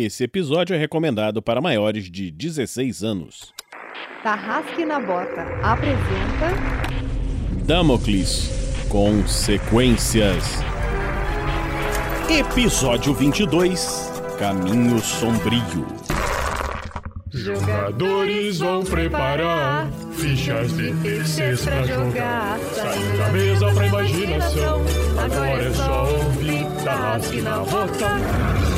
Esse episódio é recomendado para maiores de 16 anos. Tarrasque na Bota apresenta Damocles Consequências. Episódio 22 Caminho Sombrio. Jogadores vão preparar fichas de terceiros pra jogar. Saindo da mesa pra imaginação. Agora é só ouvir Tarrasque na Bota.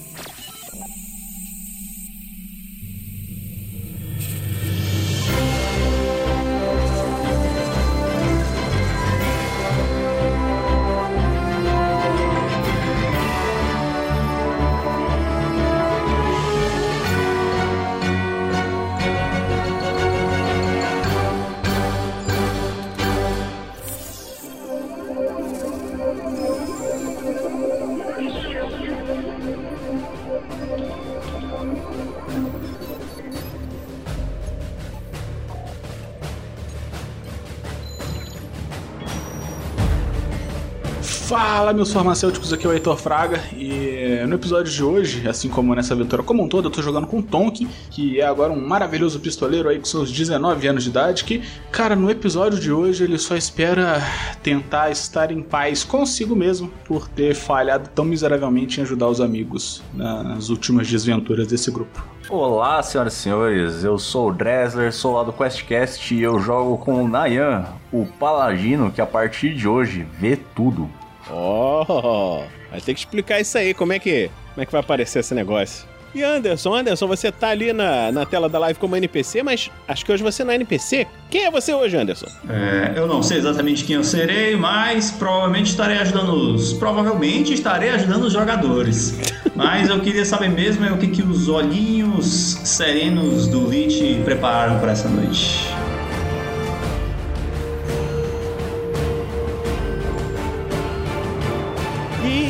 Fala, meus farmacêuticos, aqui é o Heitor Fraga e no episódio de hoje, assim como nessa aventura como um todo, eu tô jogando com Tonkin, que é agora um maravilhoso pistoleiro aí com seus 19 anos de idade, que, cara, no episódio de hoje ele só espera tentar estar em paz consigo mesmo por ter falhado tão miseravelmente em ajudar os amigos nas últimas desventuras desse grupo. Olá, senhoras e senhores, eu sou o Dressler, sou lá do QuestCast e eu jogo com o Nayan, o paladino que a partir de hoje vê tudo. Oh, vai ter que explicar isso aí, como é que, como é que vai aparecer esse negócio. E Anderson, Anderson, você tá ali na, na tela da live como NPC, mas acho que hoje você não é NPC. Quem é você hoje, Anderson? É, eu não sei exatamente quem eu serei, mas provavelmente estarei ajudando os. Provavelmente estarei ajudando os jogadores. Mas eu queria saber mesmo é o que, que os olhinhos serenos do Lich prepararam para essa noite.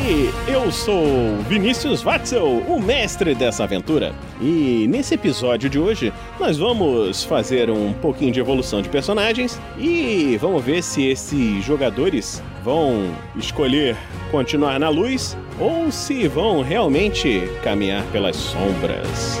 E eu sou Vinícius Watzel, o mestre dessa aventura. E nesse episódio de hoje, nós vamos fazer um pouquinho de evolução de personagens e vamos ver se esses jogadores vão escolher continuar na luz ou se vão realmente caminhar pelas sombras.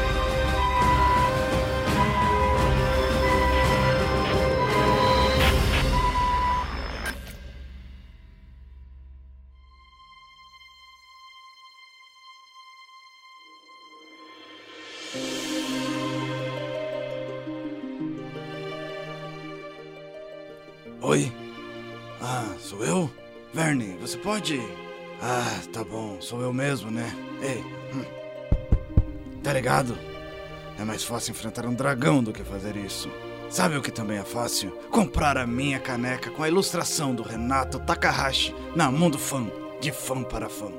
Você pode. Ah, tá bom, sou eu mesmo, né? Ei, hum. tá ligado? É mais fácil enfrentar um dragão do que fazer isso. Sabe o que também é fácil? Comprar a minha caneca com a ilustração do Renato Takahashi na Mundo Fã, de fã para fã.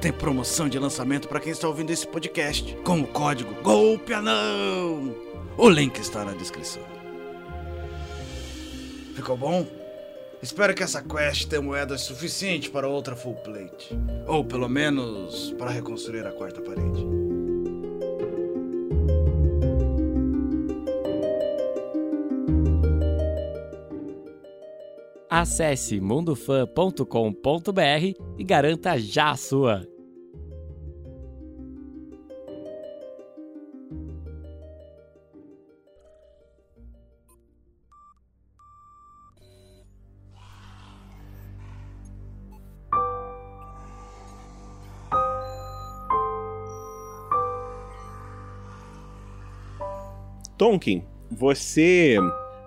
Tem promoção de lançamento para quem está ouvindo esse podcast, com o código Golpe Anão. O link está na descrição. Ficou bom? Espero que essa quest tenha moedas suficiente para outra full plate. Ou pelo menos para reconstruir a quarta parede. Acesse mundofan.com.br e garanta já a sua. Tonkin, você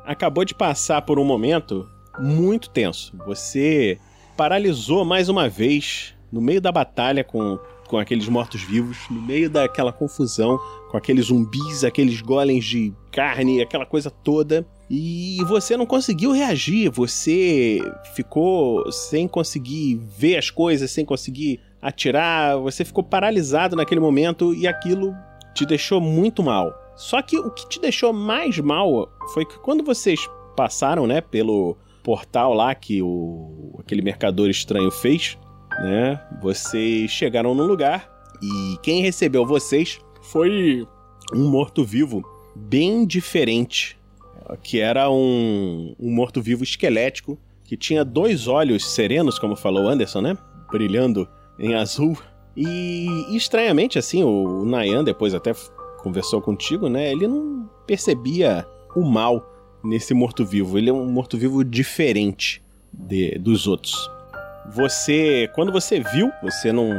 acabou de passar por um momento muito tenso. Você paralisou mais uma vez no meio da batalha com, com aqueles mortos-vivos, no meio daquela confusão, com aqueles zumbis, aqueles golems de carne, aquela coisa toda. e você não conseguiu reagir, você ficou sem conseguir ver as coisas, sem conseguir atirar, você ficou paralisado naquele momento e aquilo te deixou muito mal. Só que o que te deixou mais mal foi que quando vocês passaram, né, pelo portal lá que o aquele mercador estranho fez, né? Vocês chegaram no lugar e quem recebeu vocês foi um morto-vivo bem diferente, que era um, um morto-vivo esquelético que tinha dois olhos serenos, como falou Anderson, né? Brilhando em azul. E estranhamente, assim, o Nayan depois até conversou contigo, né? Ele não percebia o mal nesse morto-vivo. Ele é um morto-vivo diferente de, dos outros. Você, quando você viu, você não,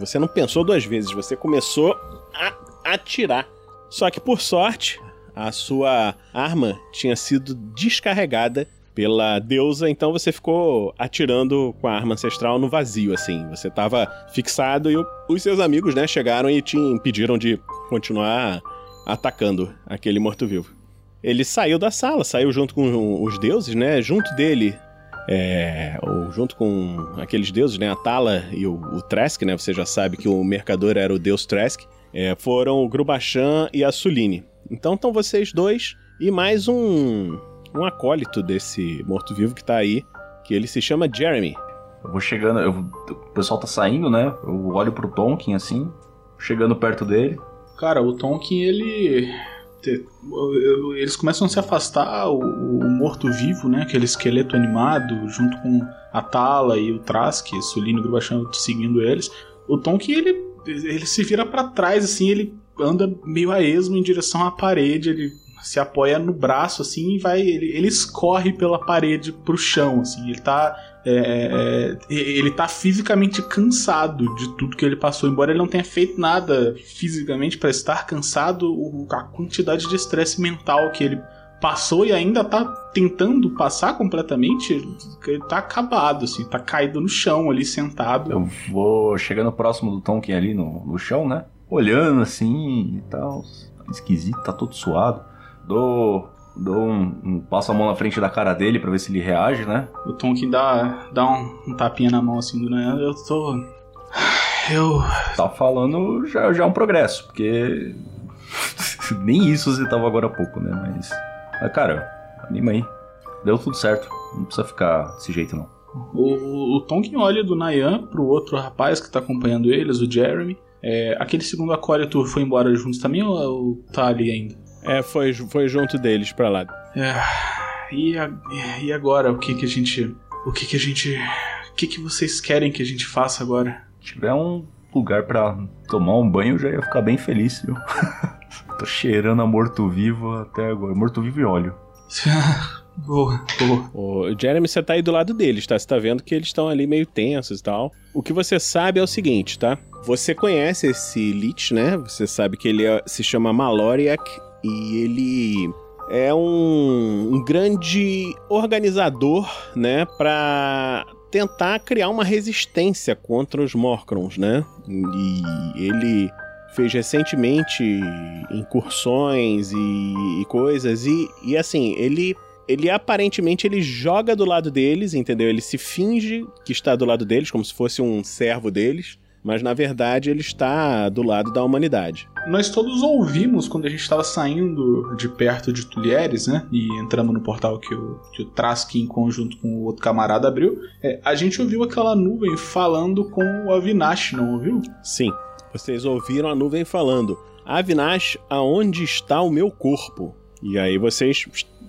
você não pensou duas vezes. Você começou a atirar. Só que por sorte, a sua arma tinha sido descarregada pela deusa, então você ficou atirando com a arma ancestral no vazio, assim. Você estava fixado e os seus amigos, né, chegaram e te impediram de continuar atacando aquele morto-vivo. Ele saiu da sala, saiu junto com os deuses, né? Junto dele, é, ou junto com aqueles deuses, né? A Tala e o, o Tresk, né? Você já sabe que o mercador era o deus Tresk. É, foram o Grubachan e a Suline. Então estão vocês dois e mais um, um acólito desse morto-vivo que tá aí, que ele se chama Jeremy. Eu vou chegando, eu, o pessoal tá saindo, né? Eu olho pro Tonkin assim, chegando perto dele. Cara, o Tonkin, ele. Eles começam a se afastar, o, o morto-vivo, né? Aquele esqueleto animado, junto com a Tala e o Trask, Sulino e seguindo eles. O Tonkin, ele, ele se vira para trás, assim, ele anda meio a esmo em direção à parede, ele se apoia no braço, assim, e vai. Ele, ele escorre pela parede pro chão, assim. Ele tá. É, é, ele tá fisicamente cansado de tudo que ele passou. Embora ele não tenha feito nada fisicamente para estar cansado, a quantidade de estresse mental que ele passou e ainda tá tentando passar completamente, ele tá acabado, assim, tá caído no chão ali, sentado. Eu vou chegando próximo do Tonkin ali no, no chão, né? Olhando assim e tal. Esquisito, tá todo suado. Dou, dou um, um, passo a mão na frente da cara dele para ver se ele reage, né? O Tonkin dá, dá um, um tapinha na mão assim do Nayan. Eu tô. Eu. Tá falando já, já é um progresso, porque. Nem isso você tava agora há pouco, né? Mas. Mas, cara, anima aí. Deu tudo certo. Não precisa ficar desse jeito, não. O, o Tonkin olha do Nayan pro outro rapaz que tá acompanhando eles, o Jeremy. É, aquele segundo acólito foi embora juntos também ou, ou tá ali ainda? É, foi, foi junto deles pra lá. É, e, a, e agora? O que que a gente. O que que a gente. O que que vocês querem que a gente faça agora? Se tiver um lugar para tomar um banho, eu já ia ficar bem feliz, viu? Tô cheirando a morto-vivo até agora. Morto-vivo e óleo. boa, boa. O Jeremy, você tá aí do lado deles, tá? Você tá vendo que eles estão ali meio tensos e tal. O que você sabe é o seguinte, tá? Você conhece esse Lich, né? Você sabe que ele é, se chama Maloriak e ele é um, um grande organizador, né, para tentar criar uma resistência contra os Morcrons, né? E ele fez recentemente incursões e, e coisas e, e assim ele ele aparentemente ele joga do lado deles, entendeu? Ele se finge que está do lado deles como se fosse um servo deles mas na verdade ele está do lado da humanidade. Nós todos ouvimos quando a gente estava saindo de perto de Tulieres, né? E entramos no portal que o, que o Trask, em conjunto com o outro camarada, abriu. É, a gente ouviu aquela nuvem falando com o Avinash, não ouviu? Sim, vocês ouviram a nuvem falando: Avinash, aonde está o meu corpo? E aí vocês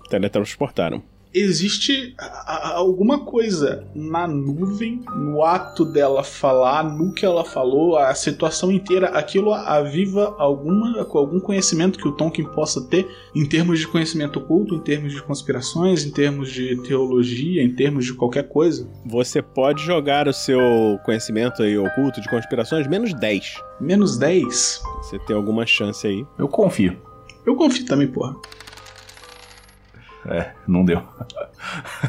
teletransportaram existe alguma coisa na nuvem, no ato dela falar, no que ela falou, a situação inteira, aquilo aviva alguma, algum conhecimento que o Tolkien possa ter em termos de conhecimento oculto, em termos de conspirações, em termos de teologia, em termos de qualquer coisa. Você pode jogar o seu conhecimento aí oculto de conspirações menos 10. Menos 10? Você tem alguma chance aí. Eu confio. Eu confio também, porra. É, não deu.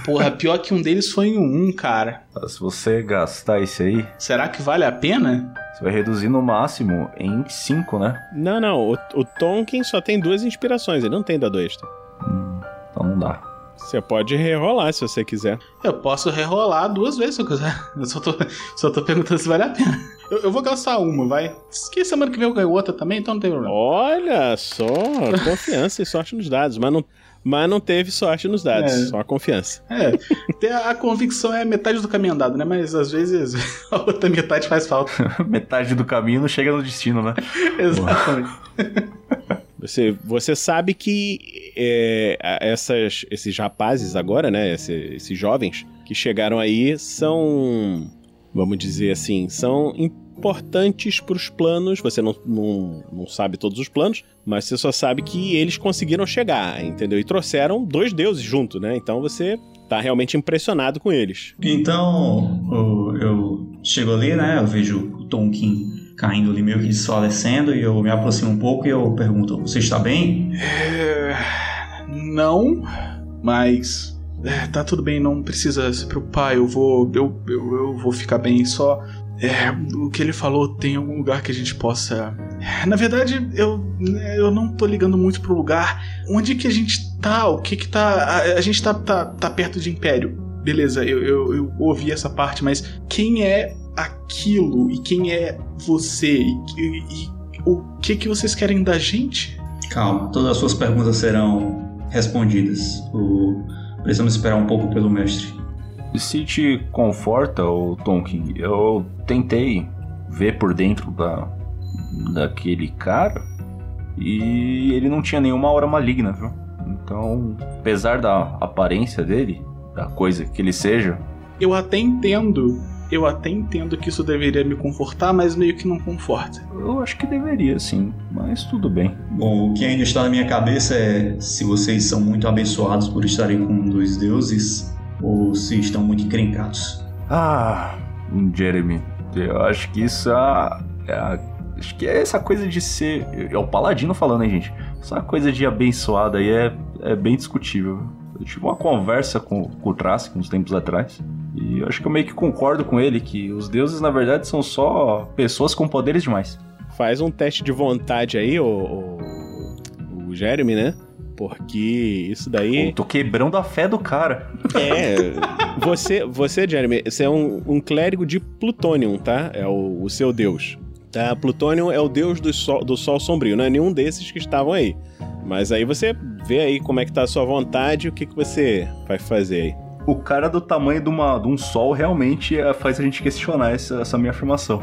Porra, pior que um deles foi em um, cara. Se você gastar esse aí. Será que vale a pena? Você vai reduzir no máximo em 5, né? Não, não. O, o Tonkin só tem duas inspirações, ele não tem dado extra. Hum, Então não dá. Você pode rerolar se você quiser. Eu posso rerolar duas vezes se eu quiser. Eu só tô, só tô perguntando se vale a pena. Eu, eu vou gastar uma, vai. Que semana que vem eu ganho outra também, então não tem problema. Olha só, confiança e sorte nos dados, mas não, mas não teve sorte nos dados, É. só a confiança. É, ter a, a convicção é metade do caminho andado, né? Mas às vezes a outra metade faz falta. Metade do caminho não chega no destino, né? Exatamente. Você, você sabe que é, essas, esses rapazes agora, né? esse- esses jovens que chegaram aí são, vamos dizer assim, são importantes para os planos. Você não, não, não sabe todos os planos, mas você só sabe que eles conseguiram chegar, entendeu? E trouxeram dois deuses junto, né? Então você tá realmente impressionado com eles. Então, o- eu chego ali, né? Eu vejo o Tonkin caindo ali, meio que desfalecendo, e eu me aproximo um pouco e eu pergunto: Você está bem? É, não, mas é, tá tudo bem, não precisa se preocupar. Eu vou, eu, eu, eu vou ficar bem. Só é, o que ele falou tem algum lugar que a gente possa. Na verdade, eu, eu não tô ligando muito pro lugar. Onde que a gente tá? O que que tá? A, a gente tá, tá, tá perto de Império. Beleza, eu, eu, eu ouvi essa parte, mas quem é aquilo e quem é você e, e- e o que que vocês querem da gente? Calma, todas as suas perguntas serão respondidas. O... Precisamos esperar um pouco pelo mestre. Se te conforta, o Tonkin, eu tentei ver por dentro da, daquele cara e ele não tinha nenhuma aura maligna, viu? Então, apesar da aparência dele, da coisa que ele seja, Eu até entendo, eu até entendo que isso deveria me confortar, mas meio que não conforta. eu acho que deveria sim, mas tudo bem. Bom, o que ainda está na minha cabeça é se vocês são muito abençoados por estarem com dois deuses ou se estão muito encrencados. Ah, Jeremy, eu acho que isso é, a- é acho que é essa coisa de ser. É o Paladino falando, hein, gente? Essa coisa de abençoado aí é, é bem discutível. Eu tive uma conversa com, com o Trask uns tempos atrás. E eu acho que eu meio que concordo com ele que os deuses, na verdade, são só pessoas com poderes demais. Faz um teste de vontade aí, o, o, o Jeremy, né? Porque isso daí. Pô, tô quebrando a fé do cara. É. Você, você Jeremy, você é um, um clérigo de Plutonium, tá? É o, o seu deus. Tá? Plutonium é o deus do sol, do sol sombrio, não é nenhum desses que estavam aí. Mas aí você vê aí como é que tá a sua vontade e o que, que você vai fazer aí. O cara do tamanho de, uma, de um sol realmente é, faz a gente questionar essa, essa minha afirmação.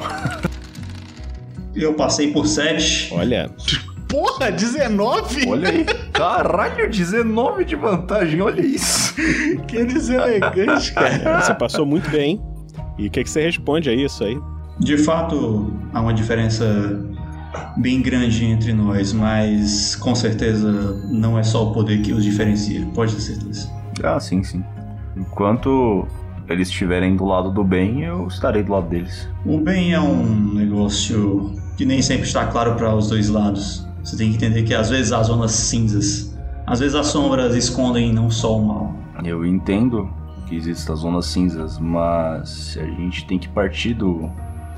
Eu passei por sete. Olha, Porra, 19? Olha aí. Caralho, 19 de vantagem, olha isso. Que deselegante, cara. você passou muito bem. E o que, que você responde a isso aí? De fato, há uma diferença bem grande entre nós, mas com certeza não é só o poder que os diferencia, pode ter certeza. Ah, sim, sim. Enquanto eles estiverem do lado do bem, eu estarei do lado deles. O bem é um negócio que nem sempre está claro para os dois lados. Você tem que entender que às vezes há zonas cinzas, às vezes as sombras escondem não só o mal. Eu entendo que existem as zonas cinzas, mas a gente tem que partir do,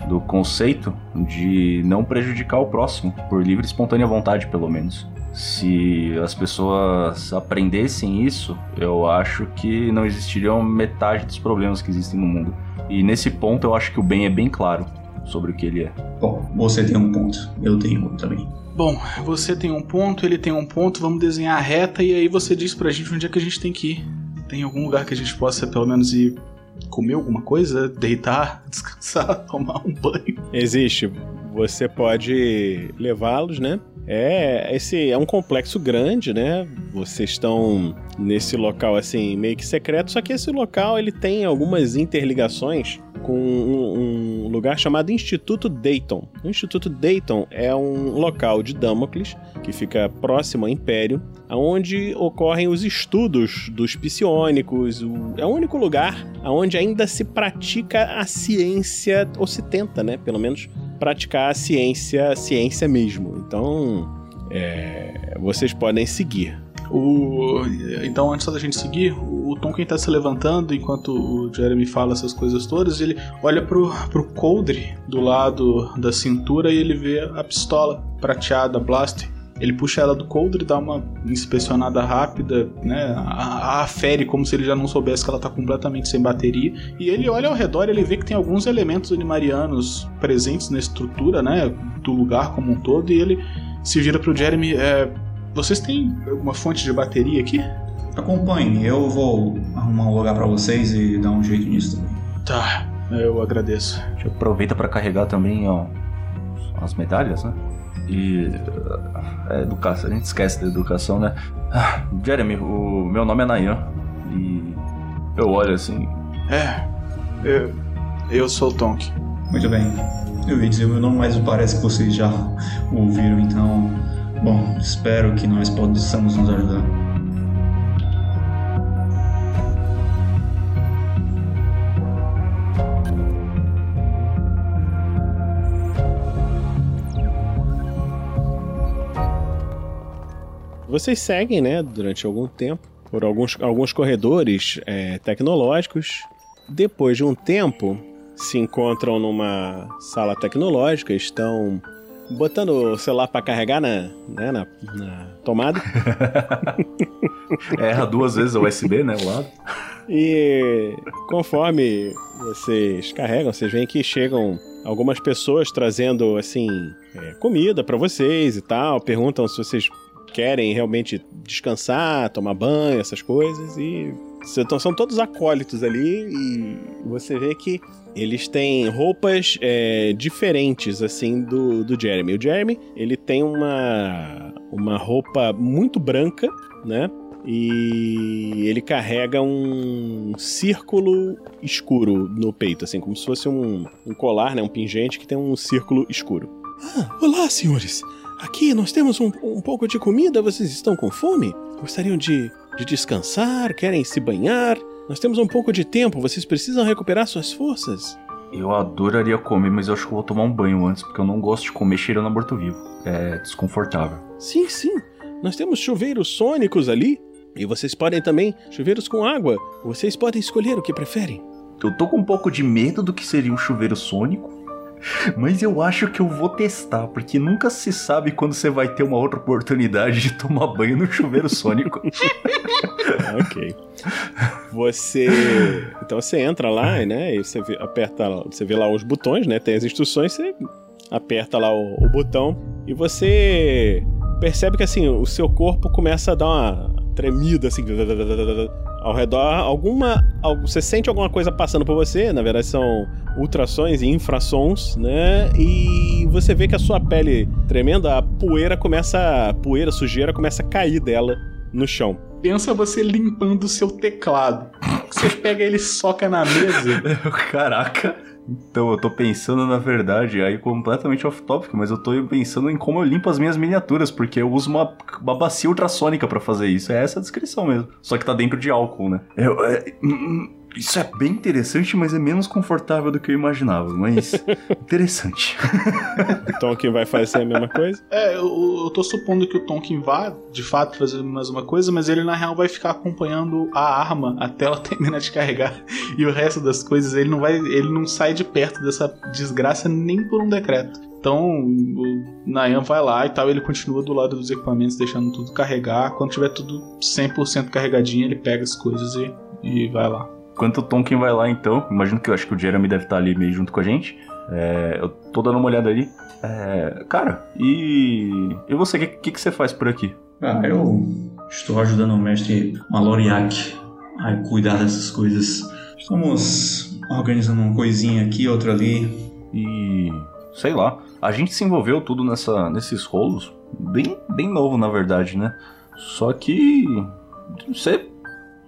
do conceito de não prejudicar o próximo, por livre e espontânea vontade, pelo menos. Se as pessoas aprendessem isso, eu acho que não existiriam metade dos problemas que existem no mundo. E nesse ponto eu acho que o bem é bem claro sobre o que ele é. Bom, você tem um ponto, eu tenho um também. Bom, você tem um ponto, ele tem um ponto, vamos desenhar a reta e aí você diz pra gente onde é que a gente tem que ir. Tem algum lugar que a gente possa pelo menos ir comer alguma coisa, deitar, descansar, tomar um banho? Existe. Você pode levá-los, né? É, esse é um complexo grande, né? Vocês estão nesse local assim meio que secreto, só que esse local ele tem algumas interligações com um, um lugar chamado Instituto Dayton. O Instituto Dayton é um local de Damocles que fica próximo ao Império, onde ocorrem os estudos dos psionicos. É o único lugar onde ainda se pratica a ciência, ou se tenta, né? Pelo menos praticar a ciência, a ciência mesmo. Então, é, vocês podem seguir. O... Então, antes da gente seguir, o Tonkin tá se levantando enquanto o Jeremy fala essas coisas todas. Ele olha pro, pro coldre do lado da cintura e ele vê a pistola prateada, blaster. Ele puxa ela do coldre, dá uma inspecionada rápida, né? A, a afere como se ele já não soubesse que ela tá completamente sem bateria. E ele olha ao redor ele vê que tem alguns elementos animarianos presentes na estrutura, né? Do lugar como um todo. E ele se vira pro Jeremy. É, vocês têm alguma fonte de bateria aqui? Acompanhe, eu vou arrumar um lugar pra vocês e dar um jeito nisso também. Tá, eu agradeço. A gente aproveita pra carregar também ó, as medalhas, né? E. É, educação, a gente esquece da educação, né? Ah, Jeremy, o meu nome é Nayan. E. Eu olho assim. É, eu, eu sou o Tonk. Muito bem. Eu ia dizer o meu nome, mas parece que vocês já ouviram, então. Bom, espero que nós possamos nos ajudar. Vocês seguem, né, durante algum tempo, por alguns, alguns corredores é, tecnológicos. Depois de um tempo, se encontram numa sala tecnológica, estão botando o celular para carregar na, né, na, na tomada. Erra duas vezes o USB, né? O lado. E conforme vocês carregam, vocês veem que chegam algumas pessoas trazendo assim é, comida para vocês e tal, perguntam se vocês querem realmente descansar, tomar banho, essas coisas e então, são todos acólitos ali e você vê que eles têm roupas é, diferentes, assim, do, do Jeremy. O Jeremy, ele tem uma, uma roupa muito branca, né? E ele carrega um círculo escuro no peito, assim, como se fosse um, um colar, né? Um pingente que tem um círculo escuro. Ah, olá, senhores! Aqui nós temos um, um pouco de comida, vocês estão com fome? Gostariam de, de descansar? Querem se banhar? Nós temos um pouco de tempo, vocês precisam recuperar suas forças. Eu adoraria comer, mas eu acho que eu vou tomar um banho antes, porque eu não gosto de comer cheirando a morto-vivo. É desconfortável. Sim, sim. Nós temos chuveiros sônicos ali. E vocês podem também chuveiros com água. Vocês podem escolher o que preferem. Eu tô com um pouco de medo do que seria um chuveiro sônico. Mas eu acho que eu vou testar, porque nunca se sabe quando você vai ter uma outra oportunidade de tomar banho no chuveiro sônico. ok. Você. Então você entra lá, né? E você vê, aperta. Você vê lá os botões, né? Tem as instruções, você aperta lá o, o botão e você percebe que assim, o seu corpo começa a dar uma tremida assim ao redor, alguma. Você sente alguma coisa passando por você, na verdade são ultrassons e infrassons, né? E você vê que a sua pele tremenda, a poeira começa. A poeira, a sujeira começa a cair dela no chão. Pensa você limpando o seu teclado. Você pega ele e soca na mesa. Caraca. Então, eu tô pensando, na verdade, aí completamente off-topic, mas eu tô pensando em como eu limpo as minhas miniaturas, porque eu uso uma, uma bacia ultrassônica para fazer isso. É essa a descrição mesmo. Só que tá dentro de álcool, né? Eu, é, hum, hum, isso é bem interessante, mas é menos confortável do que eu imaginava. Mas interessante. o Tonkin vai fazer a mesma coisa? É, eu, eu tô supondo que o Tonkin vá, de fato, fazer mais uma coisa, mas ele na real vai ficar acompanhando a arma até ela terminar de carregar. E o resto das coisas, ele não vai. Ele não sai de perto dessa desgraça nem por um decreto. Então o Nayan vai lá e tal, ele continua do lado dos equipamentos, deixando tudo carregar. Quando tiver tudo 100% carregadinho, ele pega as coisas e, e vai lá. Enquanto o Tonkin vai lá, então, imagino que eu acho que o Jeremy deve estar ali meio junto com a gente. É, eu tô dando uma olhada ali. É, cara, e. E você, o que, que, que, você faz por aqui? Ah, eu estou ajudando o mestre Maloriak a cuidar dessas coisas. Estamos organizando uma coisinha aqui, outra ali. E. sei lá. A gente se envolveu tudo nessa, nesses rolos. Bem, bem novo, na verdade, né? Só que. Você.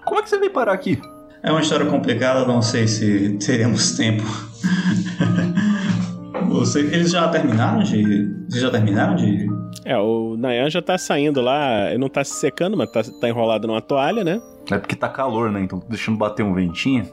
Como é que você veio parar aqui? É uma história complicada, não sei se teremos tempo. Você, eles já terminaram de. Eles já terminaram de. É, o Nayan já tá saindo lá, ele não tá se secando, mas tá, tá enrolado numa toalha, né? É porque tá calor, né? Então tô deixando bater um ventinho.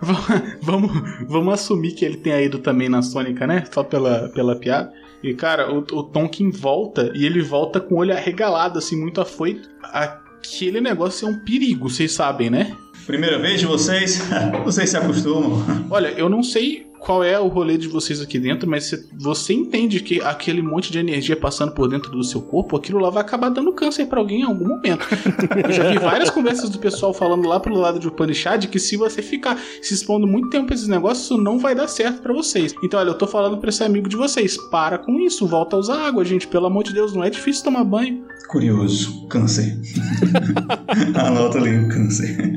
vamos, vamos assumir que ele tenha ido também na Sônica, né? Só pela, pela piada. E, cara, o, o Tonkin volta e ele volta com o olho arregalado, assim, muito afoito. A aquele negócio é um perigo, vocês sabem, né? Primeira vez de vocês, vocês se acostumam. Olha, eu não sei qual é o rolê de vocês aqui dentro, mas você, você entende que aquele monte de energia passando por dentro do seu corpo, aquilo lá vai acabar dando câncer pra alguém em algum momento. Eu já vi várias conversas do pessoal falando lá pro lado de Upanishad que se você ficar se expondo muito tempo a esses negócios, isso não vai dar certo pra vocês. Então, olha, eu tô falando pra esse amigo de vocês, para com isso, volta a usar água, gente, pelo amor de Deus, não é difícil tomar banho. Curioso. Câncer. Anota ali o câncer.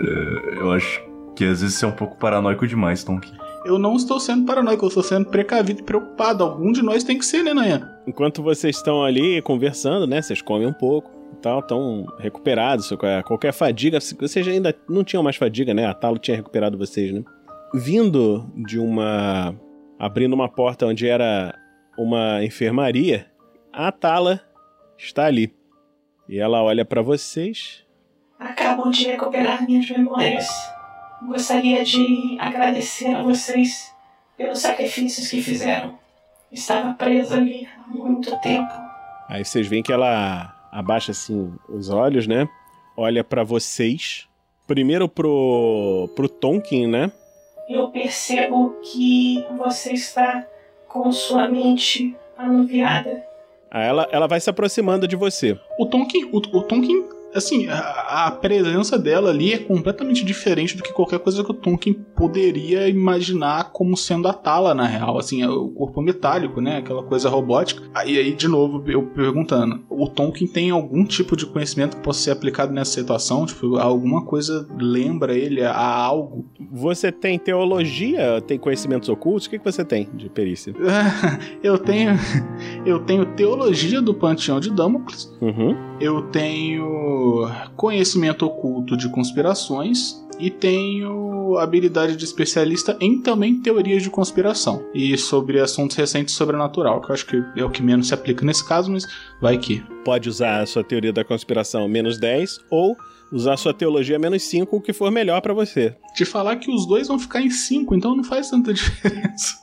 É, eu acho que às vezes você é um pouco paranoico demais, Tonk. Eu não estou sendo paranoico, eu estou sendo precavido e preocupado. Algum de nós tem que ser, né, Nayan? Enquanto vocês estão ali conversando, né? Vocês comem um pouco e tal, estão recuperados. Qualquer, qualquer fadiga. Vocês ainda não tinham mais fadiga, né? A Talo tinha recuperado vocês, né? Vindo de uma. abrindo uma porta onde era uma enfermaria, a Tala está ali. E ela olha pra vocês. Acabam de recuperar minhas memórias. Gostaria de agradecer a vocês pelos sacrifícios que fizeram. Estava presa ali há muito tempo. Aí vocês veem que ela abaixa assim os olhos, né? Olha pra vocês. Primeiro pro pro Tonkin, né? Eu percebo que você está com sua mente anuviada. Aí ela, ela vai se aproximando de você. O Tonkin, o, o Tonkin, assim, a, a presença dela ali é completamente diferente do que qualquer coisa que o Tonkin poderia imaginar como sendo a Tala, na real. Assim, é o corpo metálico, né? Aquela coisa robótica. Aí, aí, de novo, eu perguntando: o Tonkin tem algum tipo de conhecimento que possa ser aplicado nessa situação? Tipo, alguma coisa lembra ele a algo? Você tem teologia, tem conhecimentos ocultos? O que, que você tem de perícia? eu tenho. Eu tenho teologia do panteão de Damocles. Uhum. Eu tenho conhecimento oculto de conspirações e tenho habilidade de especialista em também teorias de conspiração e sobre assuntos recentes sobrenatural, que eu acho que é o que menos se aplica nesse caso, mas vai que. Pode usar a sua teoria da conspiração menos 10 ou usar a sua teologia menos 5, o que for melhor para você. Te falar que os dois vão ficar em 5, então não faz tanta diferença.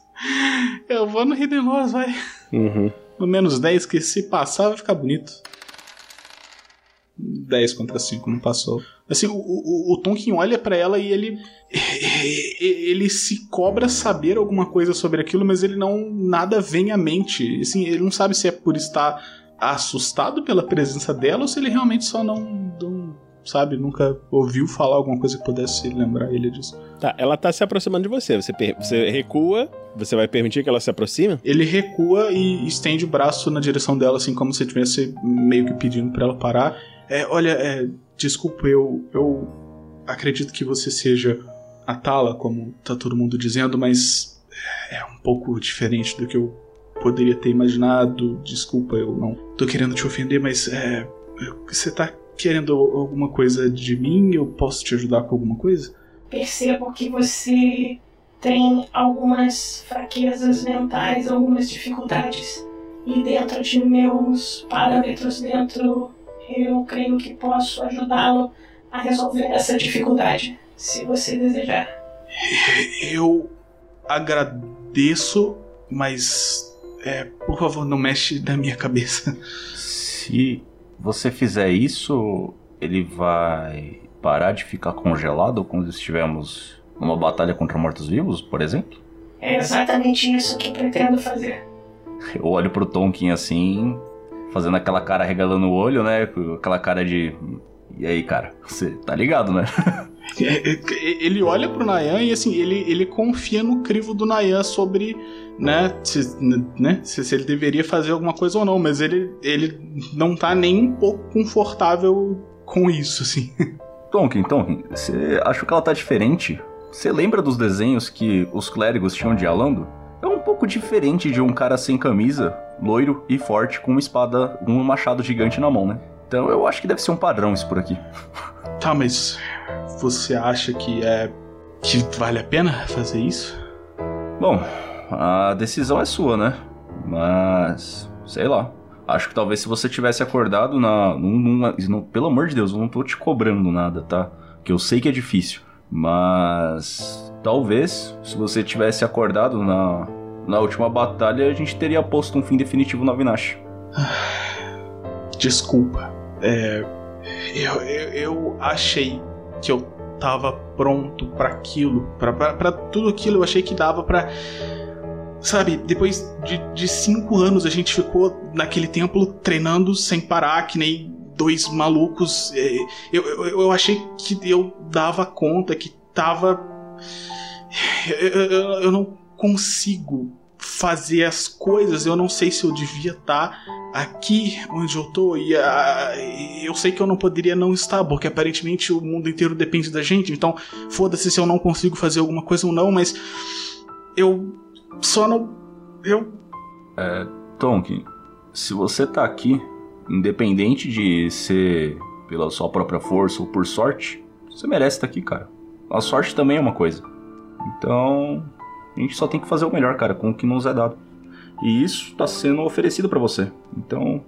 Eu vou no Hidden Laws, vai. Uhum. No menos 10, que se passar vai ficar bonito. 10 contra 5, não passou. Assim, o, o, o Tonkin olha para ela e ele. Ele se cobra saber alguma coisa sobre aquilo, mas ele não. Nada vem à mente. Assim, ele não sabe se é por estar assustado pela presença dela ou se ele realmente só não. não sabe, nunca ouviu falar alguma coisa que pudesse lembrar ele disso. Tá, ela tá se aproximando de você. Você, você recua, você vai permitir que ela se aproxime? Ele recua e estende o braço na direção dela, assim como se estivesse meio que pedindo para ela parar. É, olha, é, desculpa, eu, eu acredito que você seja a Tala, como tá todo mundo dizendo, mas é um pouco diferente do que eu poderia ter imaginado. Desculpa, eu não tô querendo te ofender, mas é, você tá querendo alguma coisa de mim? Eu posso te ajudar com alguma coisa? Percebo que você tem algumas fraquezas mentais, algumas dificuldades. E dentro de meus parâmetros, dentro eu creio que posso ajudá-lo a resolver essa dificuldade, se você desejar. Eu agradeço, mas é, por favor, não mexe na minha cabeça. Se você fizer isso, ele vai parar de ficar congelado quando estivermos numa batalha contra mortos-vivos, por exemplo? É exatamente isso que pretendo fazer. Eu olho pro Tonkin assim, fazendo aquela cara regalando o olho, né? Aquela cara de. E aí, cara, você tá ligado, né? ele olha pro Nayan e assim, ele, ele confia no crivo do Nayan sobre, né, se, né, se, se, ele deveria fazer alguma coisa ou não, mas ele, ele não tá nem um pouco confortável com isso, assim. Tonkin, Tonkin, você acha que ela tá diferente? Você lembra dos desenhos que os clérigos tinham de Alando? Pouco diferente de um cara sem camisa, loiro e forte, com uma espada, um machado gigante na mão, né? Então eu acho que deve ser um padrão isso por aqui. Tá, mas você acha que é. que vale a pena fazer isso? Bom, a decisão é sua, né? Mas. sei lá. Acho que talvez se você tivesse acordado na. Pelo amor de Deus, eu não tô te cobrando nada, tá? Que eu sei que é difícil. Mas. Talvez, se você tivesse acordado na, na última batalha, a gente teria posto um fim definitivo na Vinash. Desculpa. É. Eu, eu, eu achei que eu tava pronto para aquilo, para tudo aquilo. Eu achei que dava para Sabe, depois de, de cinco anos a gente ficou naquele templo treinando sem parar, que nem dois malucos. É, eu, eu, eu achei que eu dava conta, que tava. Eu, eu, eu não consigo fazer as coisas, eu não sei se eu devia estar tá aqui onde eu tô e eu sei que eu não poderia não estar, porque aparentemente o mundo inteiro depende da gente, então foda-se se eu não consigo fazer alguma coisa ou não, mas eu só não. Eu. É. Tonkin, se você tá aqui, independente de ser pela sua própria força ou por sorte, você merece estar aqui, cara. A sorte também é uma coisa. Então, a gente só tem que fazer o melhor, cara, com o que nos é dado. E isso tá sendo oferecido para você. Então.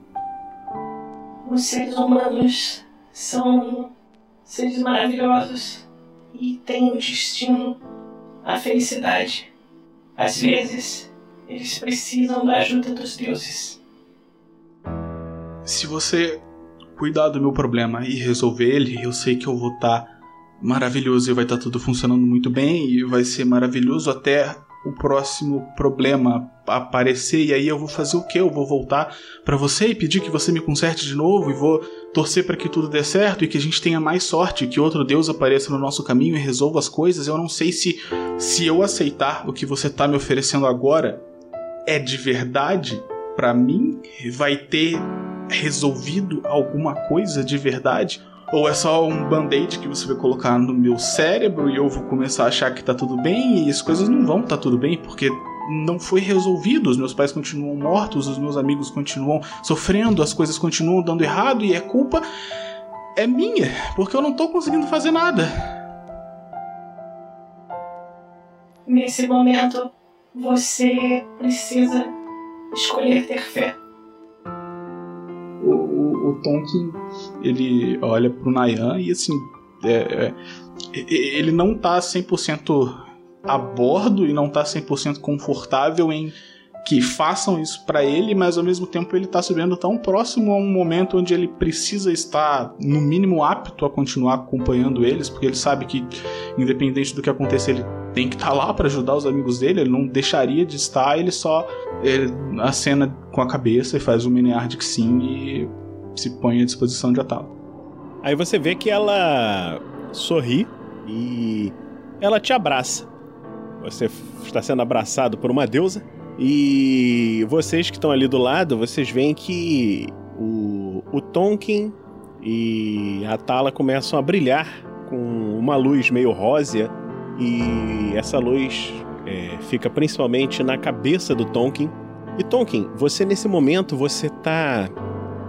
Os seres humanos são seres maravilhosos e têm o destino, a felicidade. Às vezes, eles precisam da ajuda dos deuses. Se você cuidar do meu problema e resolver ele, eu sei que eu vou estar tá maravilhoso e vai estar tá tudo funcionando muito bem e vai ser maravilhoso até o próximo problema aparecer e aí eu vou fazer o que? Eu vou voltar para você e pedir que você me conserte de novo e vou torcer para que tudo dê certo e que a gente tenha mais sorte, que outro Deus apareça no nosso caminho e resolva as coisas. Eu não sei se se eu aceitar o que você tá me oferecendo agora é de verdade para mim, vai ter resolvido alguma coisa de verdade ou é só um band-aid que você vai colocar no meu cérebro e eu vou começar a achar que tá tudo bem e as coisas não vão tá tudo bem, porque não foi resolvido. Os meus pais continuam mortos, os meus amigos continuam sofrendo, as coisas continuam dando errado e a culpa é minha, porque eu não tô conseguindo fazer nada. Nesse momento, você precisa escolher ter fé o, Tonkin ele olha pro Nayan e assim é, é, ele não tá 100% a bordo e não tá 100% confortável em que façam isso para ele, mas ao mesmo tempo ele tá subindo tão próximo a um momento onde ele precisa estar no mínimo apto a continuar acompanhando eles, porque ele sabe que independente do que acontecer, ele tem que estar tá lá para ajudar os amigos dele, ele não deixaria de estar, ele só ele acena com a cabeça e faz um de que sim e se põe à disposição de Atala. Aí você vê que ela sorri e ela te abraça. Você está sendo abraçado por uma deusa e vocês que estão ali do lado, vocês veem que o, o Tonkin e a Tala começam a brilhar com uma luz meio rósea e essa luz é, fica principalmente na cabeça do Tonkin. E Tonkin, você nesse momento você tá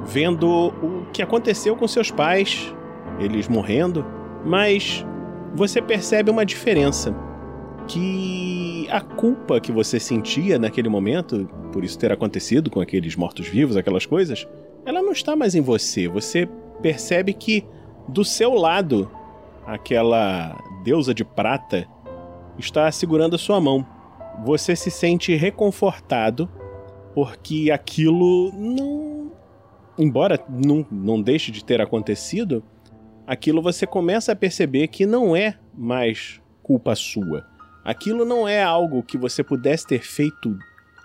vendo o que aconteceu com seus pais, eles morrendo, mas você percebe uma diferença. Que a culpa que você sentia naquele momento, por isso ter acontecido com aqueles mortos-vivos, aquelas coisas, ela não está mais em você. Você percebe que do seu lado, aquela deusa de prata está segurando a sua mão. Você se sente reconfortado porque aquilo não. Embora não, não deixe de ter acontecido, aquilo você começa a perceber que não é mais culpa sua. Aquilo não é algo que você pudesse ter feito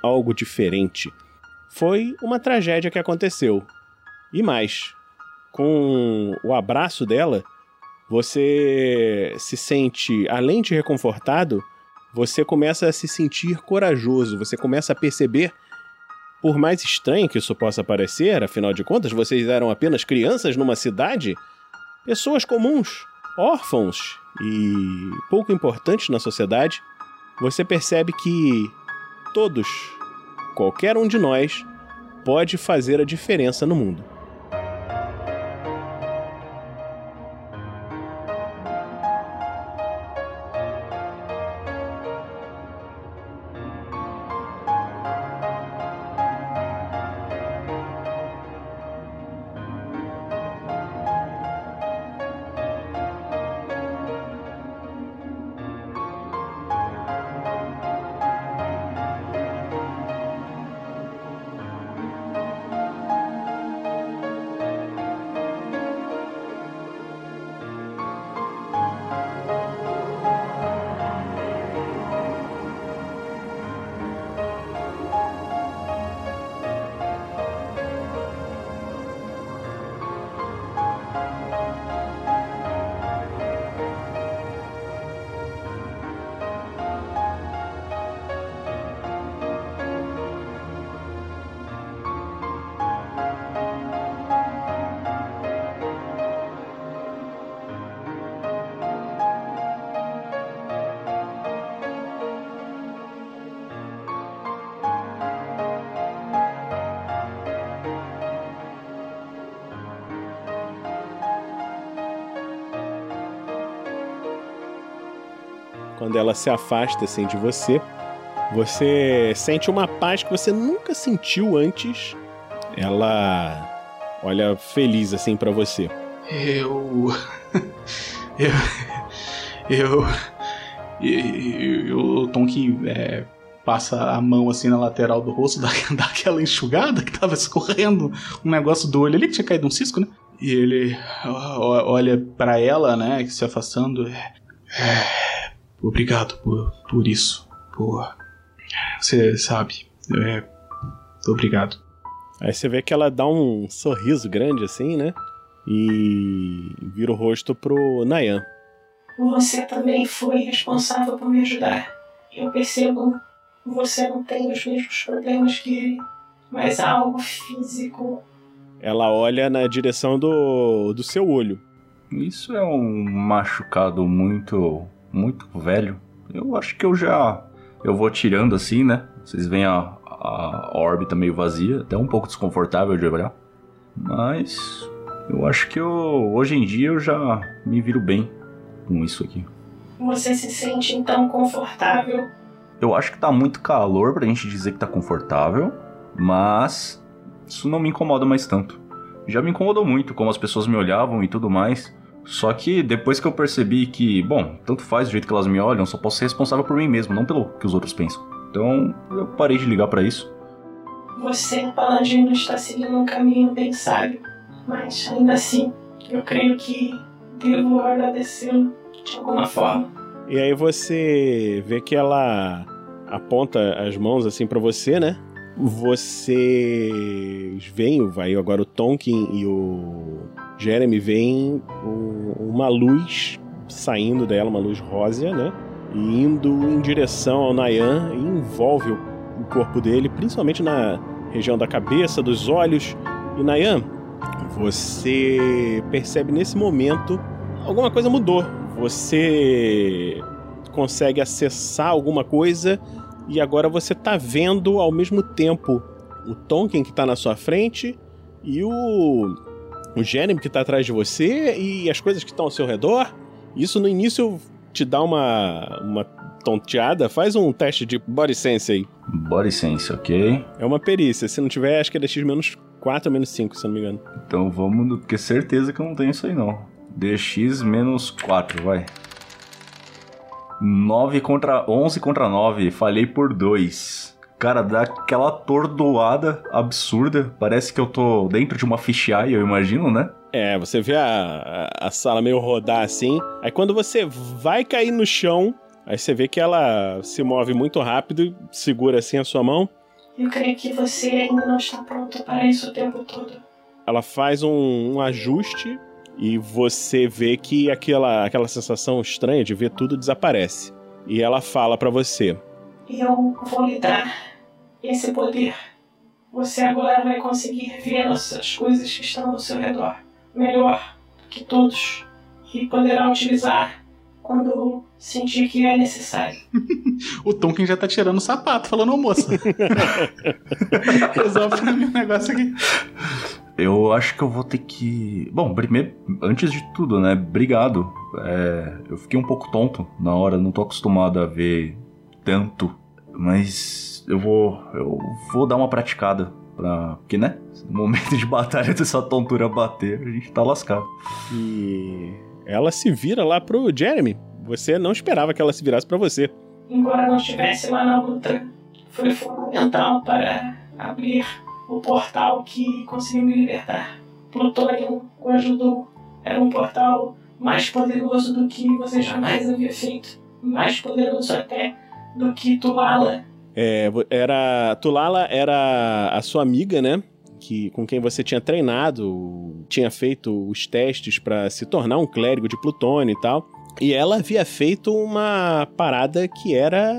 algo diferente. Foi uma tragédia que aconteceu. E mais, com o abraço dela, você se sente, além de reconfortado, você começa a se sentir corajoso, você começa a perceber, por mais estranho que isso possa parecer, afinal de contas, vocês eram apenas crianças numa cidade, pessoas comuns, órfãos e pouco importantes na sociedade, você percebe que todos, qualquer um de nós, pode fazer a diferença no mundo. Ela se afasta assim de você, você sente uma paz que você nunca sentiu antes. Ela olha feliz assim para você. Eu. Eu. Eu. E, e o Tom que é, passa a mão assim na lateral do rosto, dá, aquela enxugada que tava escorrendo um negócio do olho ali que tinha caído um cisco, né? E ele olha pra ela, né, se afastando. É, é, obrigado por, por isso. Por. Você sabe. É, obrigado. Aí você vê que ela dá um sorriso grande assim, né? E vira o rosto pro Nayan. Você também foi responsável por me ajudar. Eu percebo que você não tem os mesmos problemas que ele, mas há algo físico. Ela olha na direção do, do seu olho. Isso é um machucado muito, muito velho. Eu acho que eu já. Eu vou tirando assim, né? Vocês veem a, a órbita meio vazia, até um pouco desconfortável de olhar. Mas eu acho que eu, hoje em dia eu já me viro bem com isso aqui. Você se sente então confortável. Eu acho que tá muito calor pra gente dizer que tá confortável, mas isso não me incomoda mais tanto. Já me incomodou muito como as pessoas me olhavam e tudo mais. Só que depois que eu percebi que, bom, tanto faz o jeito que elas me olham, só posso ser responsável por mim mesmo, não pelo que os outros pensam. Então eu parei de ligar pra isso. Você, Paladino, está seguindo um caminho bem sábio. Mas ainda assim, eu creio que devo agradecê-lo de alguma forma. E aí você vê que ela aponta as mãos assim pra você, né? Vocês veem, vai agora o Tonkin e o Jeremy veem um- uma luz saindo dela, uma luz rósea, né? E indo em direção ao Nayan e envolve o corpo dele, principalmente na região da cabeça, dos olhos. E Nayan, você percebe nesse momento alguma coisa mudou. Você consegue acessar alguma coisa e agora você tá vendo ao mesmo tempo o Tonkin que tá na sua frente e o o Jeremy que tá atrás de você e as coisas que estão ao seu redor. Isso no início te dá uma uma tonteada. Faz um teste de body sense aí. Body sense, ok? É uma perícia. Se não tiver, acho que é DX menos 4 ou menos 5, se não me engano. Então vamos, porque certeza que eu não tenho isso aí não. DX menos 4, vai. 9 contra 11 contra 9, falhei por 2. Cara, dá aquela atordoada absurda. Parece que eu tô dentro de uma fisheye, eu imagino, né? É, você vê a, a, a sala meio rodar assim. Aí quando você vai cair no chão, aí você vê que ela se move muito rápido e segura assim a sua mão. Eu creio que você ainda não está pronto para isso o tempo todo. Ela faz um, um ajuste e você vê que aquela, aquela sensação estranha de ver tudo desaparece. E ela fala pra você: Eu vou lhe dar esse poder. Você agora vai conseguir ver as coisas que estão ao seu redor melhor que todos e poderá utilizar quando sentir que é necessário. O Tonkin já tá tirando o sapato, falando, ô moça. Resolve pra mim um negócio aqui. Eu acho que eu vou ter que. Bom, primeiro, antes de tudo, né? Obrigado. É, eu fiquei um pouco tonto na hora, não tô acostumado a ver tanto. Mas eu vou. Eu vou dar uma praticada. Pra. Porque, né? No momento de batalha dessa tontura bater, a gente tá lascado. E ela se vira lá pro Jeremy. Você não esperava que ela se virasse pra você. Embora não estivesse lá na luta, foi fundamental para abrir o portal que conseguiu me libertar. Plutônio o ajudou. Era um portal mais poderoso do que você jamais havia feito. Mais poderoso até do que Tulala. É, era. Tulala era a sua amiga, né? Que, com quem você tinha treinado, tinha feito os testes pra se tornar um clérigo de plutônio e tal. E ela havia feito uma parada que era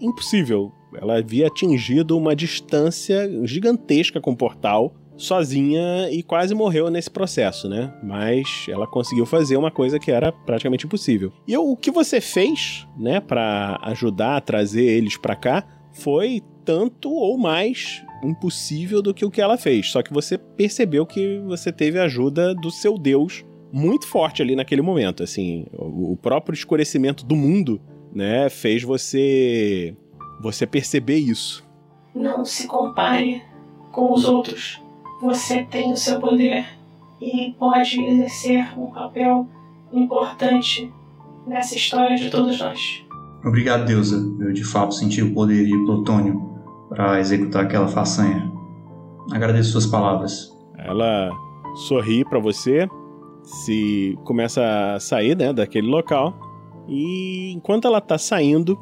impossível. Ela havia atingido uma distância gigantesca com o portal, sozinha, e quase morreu nesse processo, né? Mas ela conseguiu fazer uma coisa que era praticamente impossível. E o que você fez, né, Pra ajudar a trazer eles pra cá, foi tanto ou mais impossível do que o que ela fez. Só que você percebeu que você teve a ajuda do seu Deus muito forte ali naquele momento. Assim, o próprio escurecimento do mundo né, fez você você perceber isso. Não se compare com os outros. Você tem o seu poder e pode exercer um papel importante nessa história de todos nós. Obrigado, deusa. Eu de fato senti o poder de Plutônio para executar aquela façanha. Agradeço suas palavras. Ela sorri para você, se começa a sair né, daquele local. E enquanto ela tá saindo,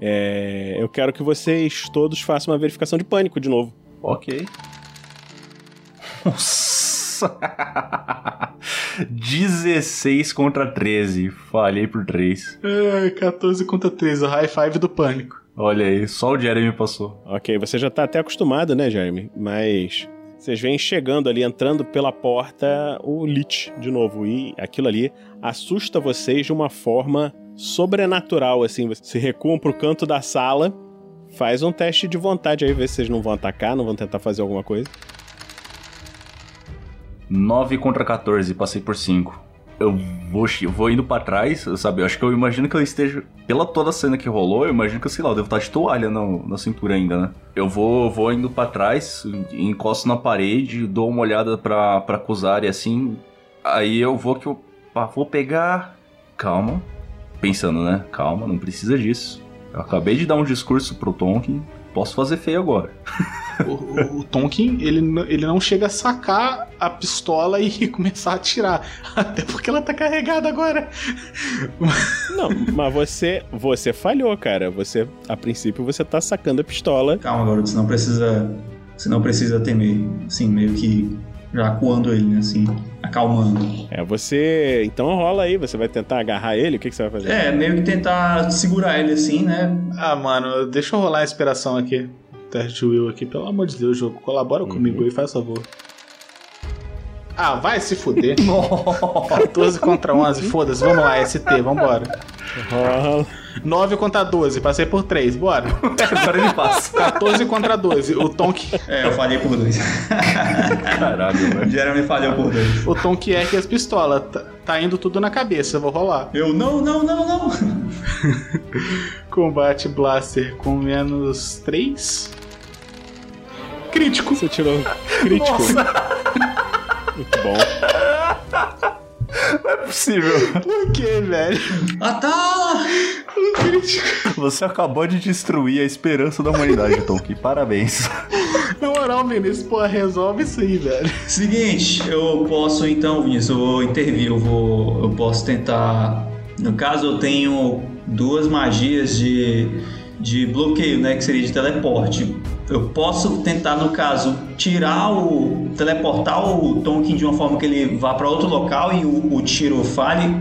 é, eu quero que vocês todos façam uma verificação de pânico de novo. Ok. Nossa! 16 contra 13. Falhei por 3. É, 14 contra 13, o high five do pânico. Olha aí, só o Jeremy passou. Ok, você já tá até acostumado, né, Jeremy? Mas vocês vêm chegando ali, entrando pela porta, o Lich de novo. E aquilo ali assusta vocês de uma forma sobrenatural, assim. Você recuam pro canto da sala, faz um teste de vontade aí, ver se vocês não vão atacar, não vão tentar fazer alguma coisa. 9 contra 14, passei por 5. Eu vou, eu vou indo para trás, sabe? Eu acho que eu imagino que eu esteja. Pela toda a cena que rolou, eu imagino que, sei lá, eu devo estar de toalha no, na cintura ainda, né? Eu vou, vou indo para trás, encosto na parede, dou uma olhada pra, pra Kuzari assim. Aí eu vou que eu. vou pegar. Calma. Pensando, né? Calma, não precisa disso. Eu acabei de dar um discurso pro Tonkin. Posso fazer feio agora. O, o, o Tonkin, ele, ele não chega a sacar a pistola e começar a atirar. Até porque ela tá carregada agora. Não, mas você você falhou, cara. Você, a princípio, você tá sacando a pistola. Calma, garoto, você não precisa. Você não precisa temer. Assim, meio que já acuando ele, né? Assim, acalmando. É, você. Então rola aí, você vai tentar agarrar ele? O que, que você vai fazer? É, meio que tentar segurar ele assim, né? Ah, mano, deixa eu rolar a inspiração aqui. Teste Will aqui, pelo amor de Deus, jogo. Colabora comigo aí, faz favor. Ah, vai se fuder. 14 contra 11, foda-se, vamos lá, ST, vambora. Rola. 9 contra 12, passei por 3, bora. Agora ele passa. 14 contra 12, o Tonk, É, eu falhei por dois. Caralho, velho. Jeremy falhou por dois. o Tonk é que as pistolas. Tá, tá indo tudo na cabeça, vou rolar. Eu, não, não, não, não. Combate Blaster com menos 3. Crítico. Você tirou crítico. Muito bom. Não é possível. Por que, velho? Atala! Um crítico. Você acabou de destruir a esperança da humanidade, Tonkin. Parabéns. Na moral, Vinícius, pô, resolve isso aí, velho. Seguinte, eu posso então, Vinícius, eu vou intervir, eu vou. Eu posso tentar. No caso, eu tenho duas magias de, de bloqueio, né? Que seria de teleporte. Eu posso tentar, no caso, tirar o. teleportar o Tonkin de uma forma que ele vá para outro local e o, o tiro falhe.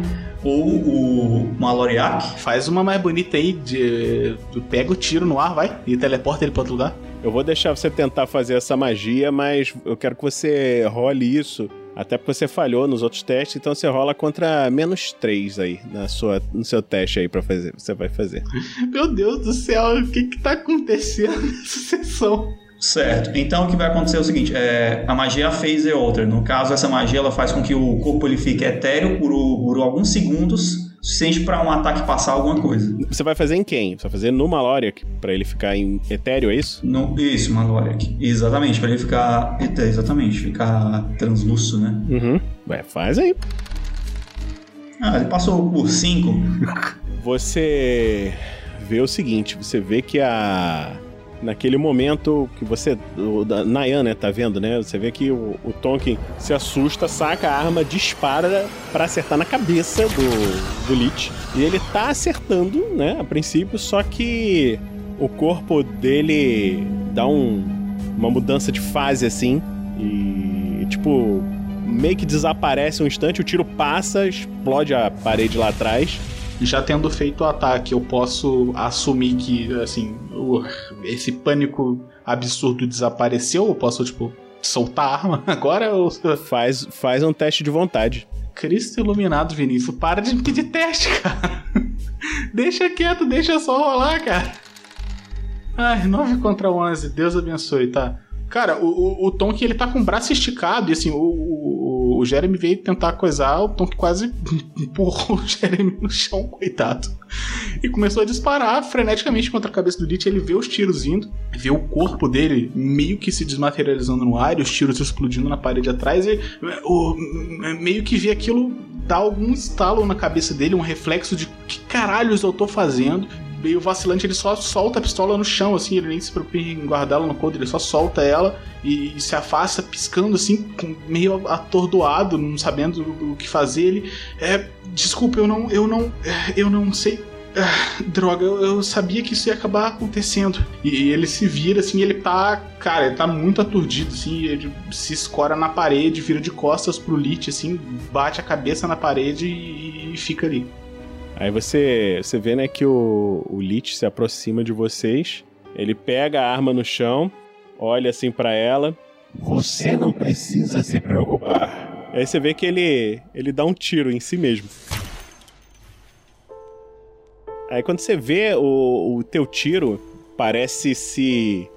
Ou o Maloriak. Faz uma mais bonita aí, de... pega o tiro no ar, vai, e teleporta ele pra outro lugar. Eu vou deixar você tentar fazer essa magia, mas eu quero que você role isso. Até porque você falhou nos outros testes, então você rola contra menos 3 aí na sua, no seu teste aí pra fazer. Você vai fazer. Meu Deus do céu, o que que tá acontecendo nessa sessão? Certo. Então o que vai acontecer é o seguinte: é, a magia é a Phase Alter. No caso, essa magia ela faz com que o corpo ele fique etéreo por, por alguns segundos, suficiente para um ataque passar alguma coisa. Você vai fazer em quem? Você vai fazer no Maloriak, pra ele ficar em etéreo, é isso? No, isso, Maloriak. Exatamente, para ele ficar. Exatamente, ficar translúcido, né? Uhum. Ué, faz aí. Ah, ele passou por 5. Você vê o seguinte, você vê que a naquele momento que você o Nayan, né, tá vendo, né? Você vê que o, o Tonkin se assusta, saca a arma, dispara pra acertar na cabeça do do Lich. E ele tá acertando, né, a princípio, só que o corpo dele dá um uma mudança de fase assim e tipo meio que desaparece um instante, o tiro passa, explode a parede lá atrás. Já tendo feito o ataque, eu posso assumir que, assim, o- esse pânico absurdo desapareceu? Eu posso, tipo, soltar a arma agora? Ou... Faz, faz um teste de vontade. Cristo iluminado, Vinícius, para de me pedir teste, cara. deixa quieto, deixa só rolar, cara. Ai, 9 contra 11, Deus abençoe, tá? Cara, o, o, o Tom que ele tá com o braço esticado e assim, o, o, o Jeremy veio tentar coisar, o Tom que quase empurrou o Jeremy no chão, coitado. e começou a disparar freneticamente contra a cabeça do Lich. Ele vê os tiros indo, vê o corpo dele meio que se desmaterializando no ar e os tiros explodindo na parede atrás. E o, meio que vê aquilo dar algum estalo na cabeça dele, um reflexo de que caralhos eu tô fazendo meio vacilante, ele só solta a pistola no chão, assim, ele nem se preocupa em guardá-la no coldre, ele só solta ela e, e, se afasta, piscando, assim, meio atordoado, não sabendo o, que fazer. Ele, é, desculpa, eu não, eu não, eu não sei ah, droga, eu, eu, sabia que isso ia acabar acontecendo. E, ele se vira, assim, ele tá. Cara, ele tá muito aturdido, assim, ele se escora na parede, vira de costas pro Lit, assim, bate a cabeça na parede e, e fica ali. Aí você, você vê, né, que o, o Lich se aproxima de vocês. Ele pega a arma no chão, olha assim para ela. Você não precisa se preocupar. Aí você vê que ele, ele dá um tiro em si mesmo. Aí quando você vê o, o teu tiro, parece se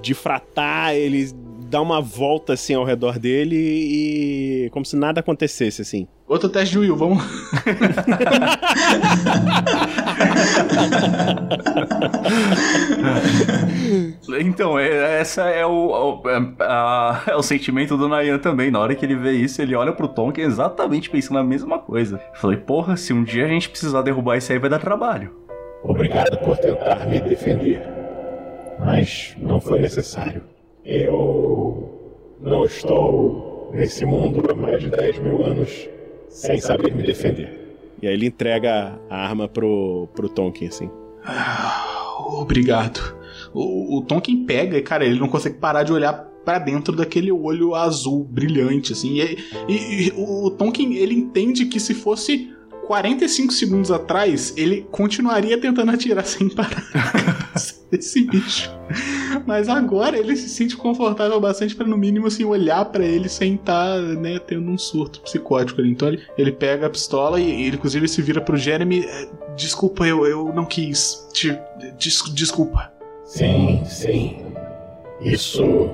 difratar, ele dá uma volta assim ao redor dele e como se nada acontecesse assim. Outro teste de Will, vamos. então, é, essa é o, é, a, é o sentimento do Nayan também. Na hora que ele vê isso, ele olha pro Tom que é exatamente pensando a mesma coisa. Eu falei, porra, se um dia a gente precisar derrubar isso aí, vai dar trabalho. Obrigado por tentar me defender. Mas não foi necessário. Eu não estou nesse mundo há mais de 10 mil anos sem saber me defender. E aí ele entrega a arma pro, pro Tonkin, assim. Ah, obrigado. O, o Tonkin pega e, cara, ele não consegue parar de olhar para dentro daquele olho azul brilhante, assim. E, e, e o Tonkin, ele entende que se fosse 45 segundos atrás, ele continuaria tentando atirar sem parar. Esse bicho. Mas agora ele se sente confortável bastante para no mínimo assim olhar para ele sem estar, tá, né, tendo um surto psicótico ali. Então ele, ele pega a pistola e ele inclusive se vira pro Jeremy, é, desculpa, eu, eu não quis. Te, des, desculpa. Sim, sim. Isso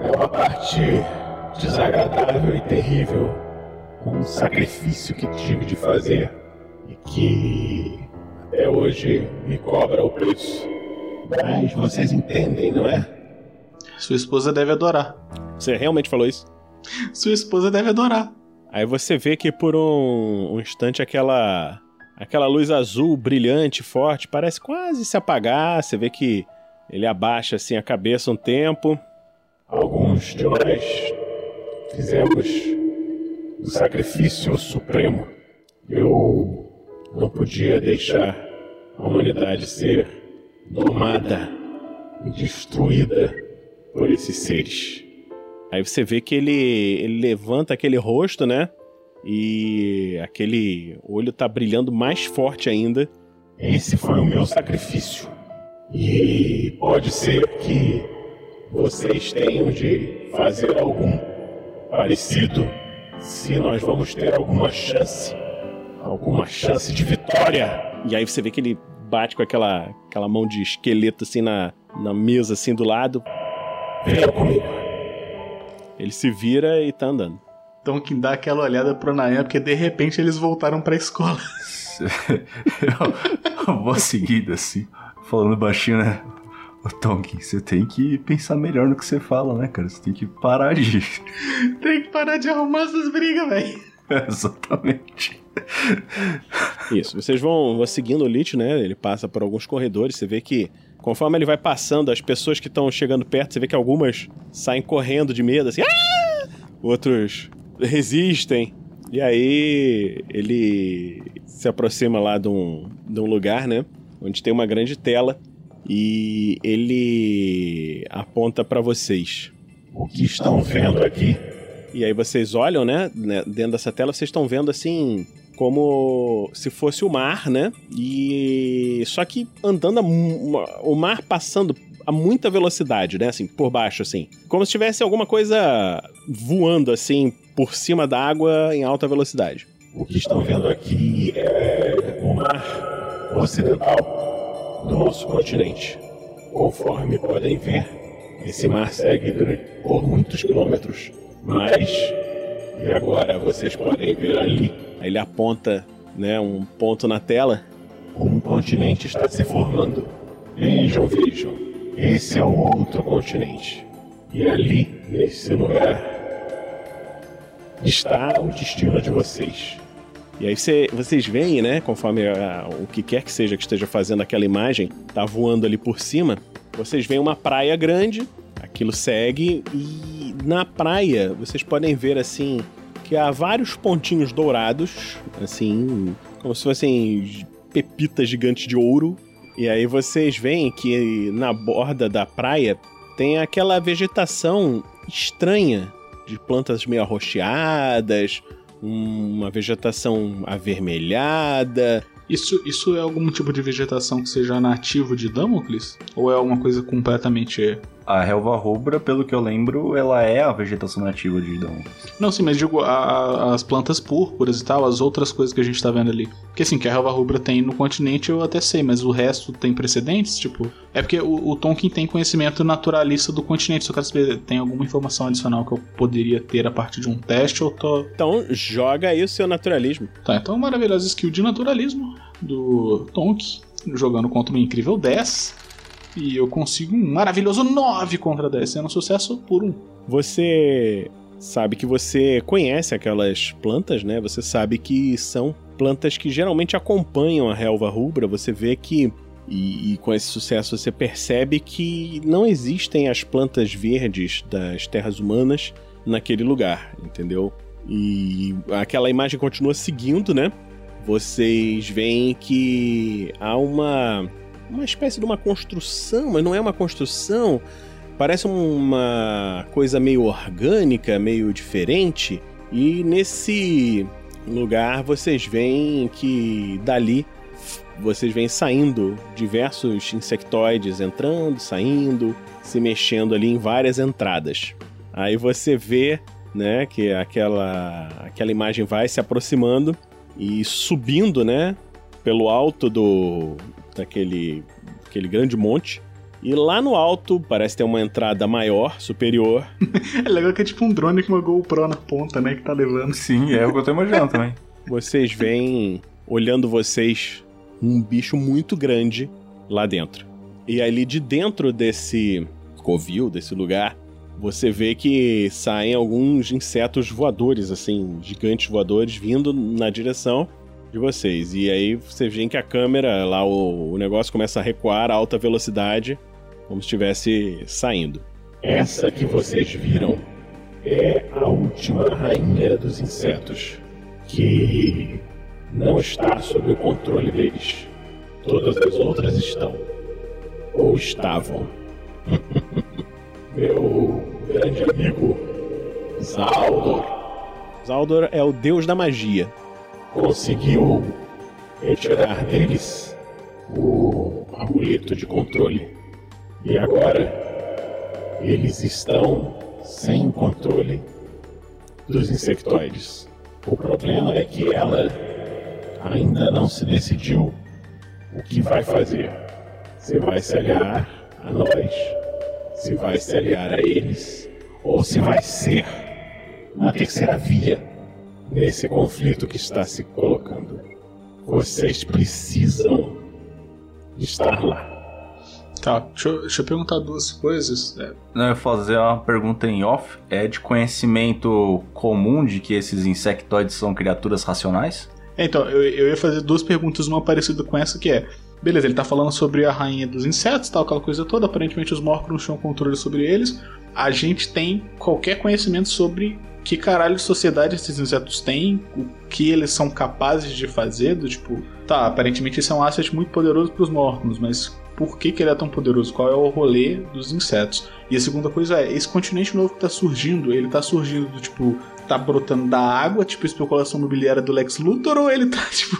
é uma parte desagradável e terrível um sacrifício que tive de fazer e que até hoje me cobra o preço. Mas vocês entendem, não é? Sua esposa deve adorar. Você realmente falou isso? Sua esposa deve adorar. Aí você vê que por um, um instante aquela aquela luz azul brilhante, forte, parece quase se apagar. Você vê que ele abaixa assim a cabeça um tempo. Alguns de nós fizemos o sacrifício supremo. Eu não podia deixar a humanidade ser domada e destruída por esses seres. Aí você vê que ele, ele levanta aquele rosto, né? E aquele olho tá brilhando mais forte ainda. Esse foi o meu sacrifício. E pode ser que vocês tenham de fazer algum parecido se nós vamos ter alguma chance, alguma chance de vitória. E aí você vê que ele bate com aquela, aquela mão de esqueleto assim na, na mesa assim do lado. Venha comigo. Ele se vira e tá andando. Então que dá aquela olhada pro Nayan, porque de repente eles voltaram pra escola. eu vou seguida assim, falando baixinho, né? Ô Tonkin, você tem que pensar melhor no que você fala, né, cara? Você tem que parar de. tem que parar de arrumar essas brigas, velho. exatamente. Isso, vocês vão, vão seguindo o Lich, né? Ele passa por alguns corredores, você vê que conforme ele vai passando, as pessoas que estão chegando perto, você vê que algumas saem correndo de medo, assim, ah! outros resistem. E aí ele se aproxima lá de um, de um lugar, né? Onde tem uma grande tela e ele aponta para vocês. O que estão vendo aqui? E aí vocês olham, né, né, dentro dessa tela, vocês estão vendo assim como se fosse o mar, né? E só que andando a, o mar passando a muita velocidade, né, assim, por baixo assim, como se tivesse alguma coisa voando assim por cima da água em alta velocidade. O que estão vendo aqui é o mar ocidental do nosso continente. Conforme podem ver, esse mar segue por muitos quilômetros. Mas. E agora vocês podem ver ali. Ele aponta né, um ponto na tela. Um continente está se formando. Vejam, vejam. Esse é o outro continente. E ali, nesse lugar, está o destino de vocês. E aí cê, vocês veem, né, conforme a, o que quer que seja que esteja fazendo aquela imagem, tá voando ali por cima, vocês veem uma praia grande, aquilo segue e na praia vocês podem ver assim que há vários pontinhos dourados, assim, como se fossem pepitas gigantes de ouro. E aí vocês veem que na borda da praia tem aquela vegetação estranha de plantas meio arroxeadas, uma vegetação avermelhada. Isso, isso é algum tipo de vegetação que seja nativo de Damocles? Ou é uma coisa completamente A relva rubra, pelo que eu lembro, ela é a vegetação nativa de Idão. Não, sim, mas digo a- a- as plantas púrpuras e tal, as outras coisas que a gente tá vendo ali. Porque assim, que a relva rubra tem no continente eu até sei, mas o resto tem precedentes? Tipo, é porque o, o Tolkien tem conhecimento naturalista do continente, só quero saber, tem alguma informação adicional que eu poderia ter a partir de um teste ou tô. Então joga aí o seu naturalismo. Tá, então maravilhosa skill de naturalismo do Tonk, jogando contra um incrível 10. E eu consigo um maravilhoso 9 contra 10, sendo um sucesso por um. Você sabe que você conhece aquelas plantas, né? Você sabe que são plantas que geralmente acompanham a relva rubra. Você vê que e, e com esse sucesso você percebe que não existem as plantas verdes das terras humanas naquele lugar, entendeu? E aquela imagem continua seguindo, né? Vocês veem que há uma uma espécie de uma construção, mas não é uma construção, parece uma coisa meio orgânica, meio diferente. E nesse lugar vocês veem que dali vocês veem saindo diversos insectoides entrando, saindo, se mexendo ali em várias entradas. Aí você vê, né, que aquela aquela imagem vai se aproximando e subindo, né, pelo alto do daquele aquele grande monte. E lá no alto parece ter uma entrada maior, superior. É legal que é tipo um drone com uma GoPro na ponta, né, que tá levando. Sim, é o que eu tô imaginando também. Vocês veem, olhando vocês, um bicho muito grande lá dentro. E ali de dentro desse covil, desse lugar, você vê que saem alguns insetos voadores, assim, gigantes voadores, vindo na direção de vocês. E aí vocês veem que a câmera, lá o, o negócio começa a recuar a alta velocidade, como se estivesse saindo. Essa que vocês viram é a última rainha dos insetos, que não está sob o controle deles. Todas as outras estão. Ou estavam. Meu grande amigo Zaldor Zaldor é o deus da magia. Conseguiu retirar deles o amuleto de controle. E agora eles estão sem controle dos insectoides. O problema é que ela ainda não se decidiu o que vai fazer. Se vai se aliar a nós, se vai se aliar a eles, ou se vai ser uma terceira via nesse conflito que está se colocando. Vocês precisam estar lá. Tá, deixa eu, deixa eu perguntar duas coisas. É, Não, eu ia fazer uma pergunta em off. É de conhecimento comum de que esses insectoides são criaturas racionais? É, Então, eu, eu ia fazer duas perguntas, uma parecida com essa, que é... Beleza, ele tá falando sobre a rainha dos insetos, tal, aquela coisa toda. Aparentemente os Morcrons tinham controle sobre eles. A gente tem qualquer conhecimento sobre que caralho de sociedade esses insetos têm, o que eles são capazes de fazer, do tipo... Tá, aparentemente esse é um asset muito poderoso pros Morcrons, mas por que, que ele é tão poderoso? Qual é o rolê dos insetos? E a segunda coisa é, esse continente novo que tá surgindo, ele tá surgindo do tipo, tá brotando da água, tipo especulação mobiliária do Lex Luthor, ou ele tá tipo.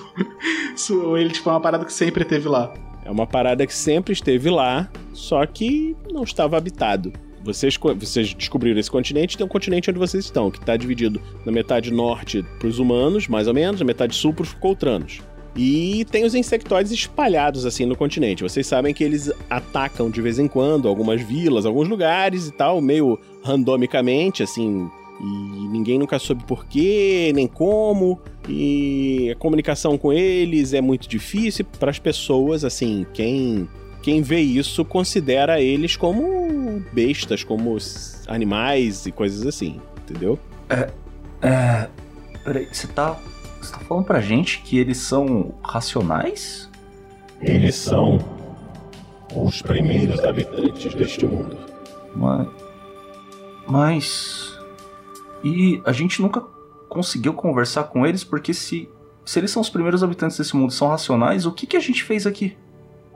ou ele tipo é uma parada que sempre teve lá? É uma parada que sempre esteve lá, só que não estava habitado. Vocês, vocês descobriram esse continente, tem um continente onde vocês estão, que está dividido na metade norte para os humanos, mais ou menos, na metade sul para os Coltranos. E tem os insectoides espalhados assim no continente. Vocês sabem que eles atacam de vez em quando algumas vilas, alguns lugares e tal, meio randomicamente, assim. E ninguém nunca soube porquê, nem como. E a comunicação com eles é muito difícil para as pessoas, assim, quem quem vê isso considera eles como bestas, como animais e coisas assim, entendeu? É. É. Peraí, você tá. Você tá falando pra gente que eles são racionais? Eles são os primeiros habitantes deste mundo. Mas. Mas. E a gente nunca conseguiu conversar com eles porque se. Se eles são os primeiros habitantes desse mundo são racionais, o que, que a gente fez aqui?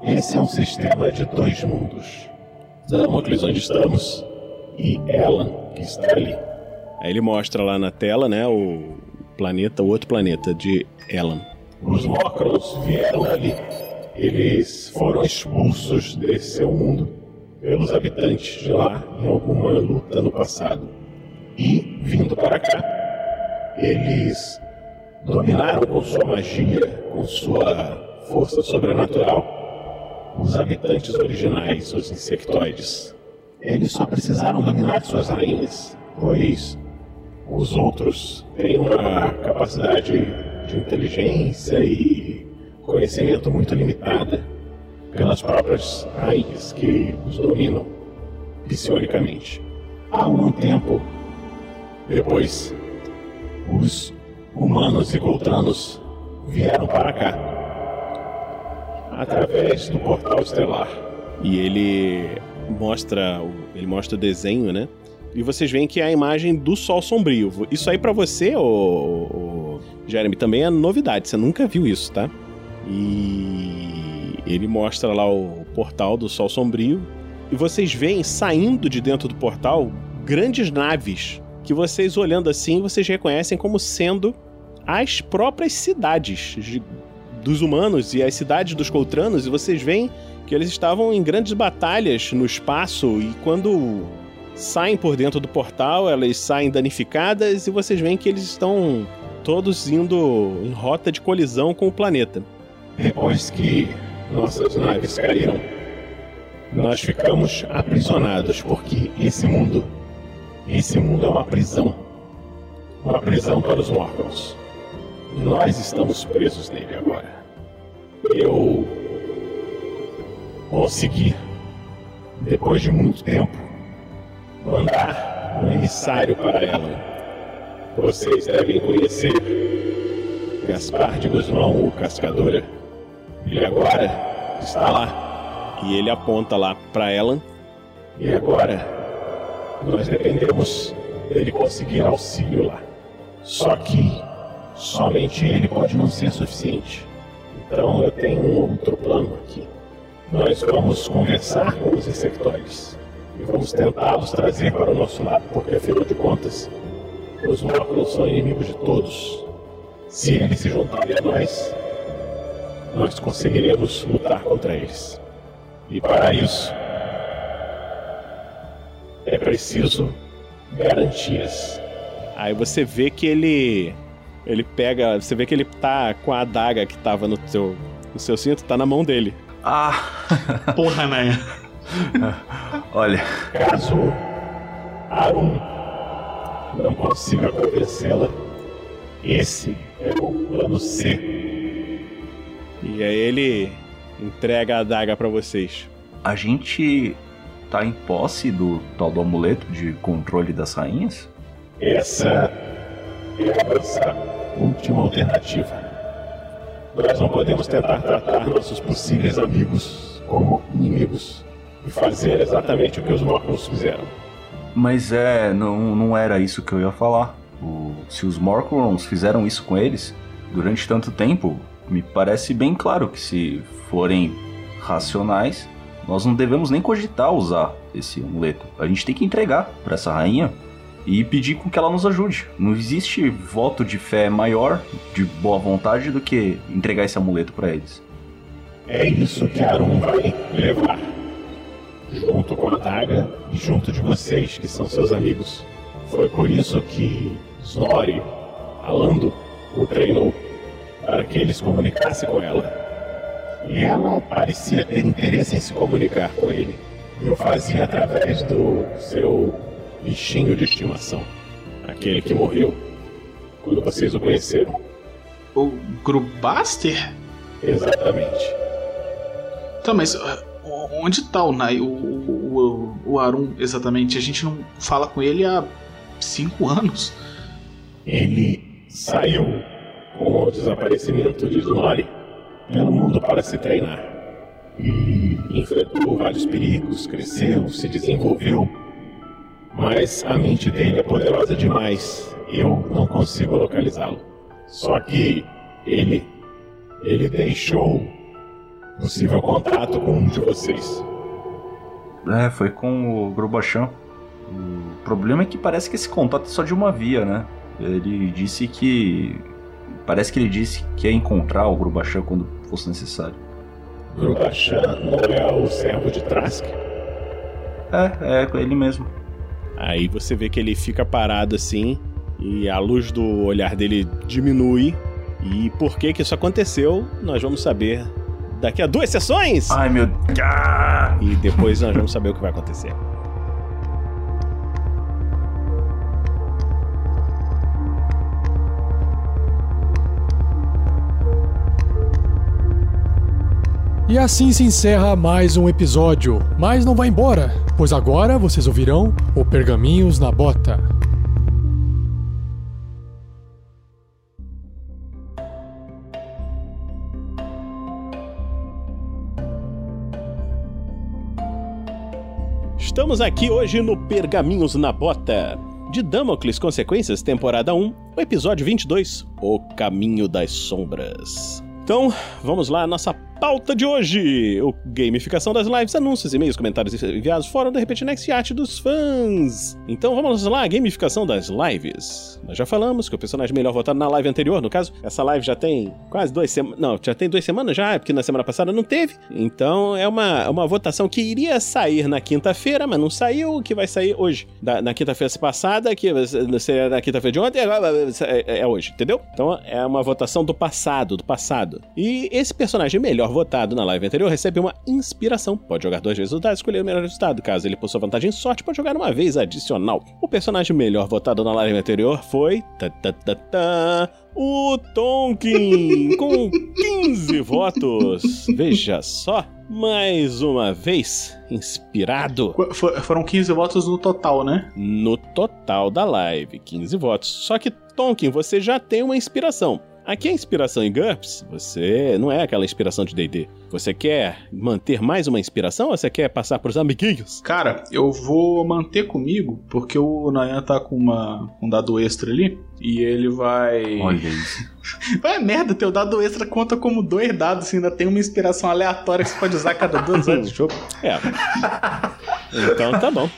Esse é um sistema de dois mundos. Damocles onde estamos e Ela que está ali. Aí ele mostra lá na tela, né, o planeta, o outro planeta de Elan. Os Mocrons vieram ali. Eles foram expulsos desse seu mundo pelos habitantes de lá em alguma luta no passado. E, vindo para cá, eles dominaram com sua magia, com sua força sobrenatural, os habitantes originais, os insectoides. Eles só precisaram dominar suas rainhas, pois os outros têm uma capacidade de inteligência e conhecimento muito limitada pelas próprias rainhas que os dominam psionicamente. Há algum tempo depois, os humanos e Goltranos vieram para cá através do portal estelar. E ele mostra, ele mostra o desenho, né? E vocês veem que é a imagem do Sol Sombrio. Isso aí para você, ô, ô, Jeremy, também é novidade. Você nunca viu isso, tá? E ele mostra lá o portal do Sol Sombrio. E vocês veem saindo de dentro do portal grandes naves que vocês olhando assim, vocês reconhecem como sendo as próprias cidades dos humanos e as cidades dos Coltranos, e vocês veem que eles estavam em grandes batalhas no espaço e quando saem por dentro do portal, elas saem danificadas e vocês veem que eles estão todos indo em rota de colisão com o planeta. Depois que nossas naves caíram, nós ficamos aprisionados porque esse mundo, esse mundo é uma prisão. Uma prisão para os Morgons. E nós estamos presos nele agora eu consegui, depois de muito tempo, mandar um emissário para ela. Vocês devem conhecer Gaspar de Guzmão, o Cascadora. Ele agora está lá. E ele aponta lá para ela. E agora nós dependemos dele conseguir auxílio lá. Só que somente ele pode não ser suficiente. Então eu tenho um outro plano aqui. Nós vamos conversar com os insectoides e vamos tentá-los trazer para o nosso lado, porque afinal de contas, os Morclos são inimigos de todos. Se eles se juntarem a nós, nós conseguiremos lutar contra eles. E para isso, é preciso garantias. Aí você vê que ele ele pega. Você vê que ele tá com a adaga que tava no seu, no seu cinto, tá na mão dele. Ah! Porra, né? Olha. Caso Arun não consiga convencê-la, esse é o plano C. E aí ele entrega a adaga para vocês. A gente tá em posse do tal do amuleto de controle das rainhas? Essa é a nossa última alternativa. Nós não podemos tentar tratar nossos possíveis amigos como inimigos e fazer exatamente o que os Morcons fizeram. Mas é, não, não era isso que eu ia falar. O, se os Morcons fizeram isso com eles durante tanto tempo, me parece bem claro que se forem racionais, nós não devemos nem cogitar usar esse amuleto. A gente tem que entregar para essa rainha e pedir com que ela nos ajude. Não existe voto de fé maior, de boa vontade, do que entregar esse amuleto para eles. É isso que Arum vai levar. Junto com a Daga e junto de vocês, que são seus amigos. Foi por isso que Snorri, Alando, o treinou para que ele se comunicasse com ela. E ela parecia ter interesse em se comunicar com ele. E o fazia através do seu bichinho de estimação. Aquele que morreu quando vocês o conheceram. O Grubaster? Exatamente. Tá, mas uh, onde tá o Nai, o, o, o, Arun exatamente? A gente não fala com ele há cinco anos. Ele saiu com o desaparecimento de Nori pelo mundo para se treinar. Enfrentou vários perigos, cresceu, se desenvolveu. Mas a mente dele é poderosa demais. Eu não consigo localizá-lo. Só que ele. Ele deixou possível contato com um de vocês. É, foi com o Grobachan. O problema é que parece que esse contato é só de uma via, né? Ele disse que. Parece que ele disse que ia encontrar o Grubachan quando fosse necessário. Grubachan não é o servo de Trask? É, é ele mesmo. Aí você vê que ele fica parado assim e a luz do olhar dele diminui. E por que que isso aconteceu, nós vamos saber daqui a duas sessões. Ai, meu Deus. E depois nós vamos saber o que vai acontecer. E assim se encerra mais um episódio. Mas não vai embora, pois agora vocês ouvirão o Pergaminhos na Bota. Estamos aqui hoje no Pergaminhos na Bota. De Damocles Consequências, temporada 1, o episódio 22, O Caminho das Sombras. Então, vamos lá, nossa pauta de hoje: o gamificação das lives, anúncios, e-mails, comentários enviados, fórum da Repete Next arte dos fãs. Então vamos lá, gamificação das lives. Nós já falamos que o personagem melhor votado na live anterior, no caso, essa live já tem quase duas semanas. Não, já tem duas semanas já, porque na semana passada não teve. Então é uma, uma votação que iria sair na quinta-feira, mas não saiu, que vai sair hoje. Da, na quinta-feira passada, que seria na quinta-feira de ontem, agora é, é hoje, entendeu? Então é uma votação do passado, do passado. E esse personagem melhor votado na live anterior recebe uma inspiração. Pode jogar duas vezes o dado e escolher o melhor resultado. Caso ele possua vantagem em sorte, pode jogar uma vez adicional. O personagem melhor votado na live anterior foi. Tá, tá, tá, tá, o Tonkin, com 15 votos. Veja só. Mais uma vez, inspirado. For, foram 15 votos no total, né? No total da live, 15 votos. Só que, Tonkin, você já tem uma inspiração. Aqui a inspiração em GURPS, você não é aquela inspiração de D&D. Você quer manter mais uma inspiração ou você quer passar pros amiguinhos? Cara, eu vou manter comigo, porque o Nayan tá com uma, um dado extra ali, e ele vai... Olha isso. Vai merda, teu dado extra conta como dois dados, ainda tem uma inspiração aleatória que você pode usar a cada duas horas de jogo. É. Então tá bom.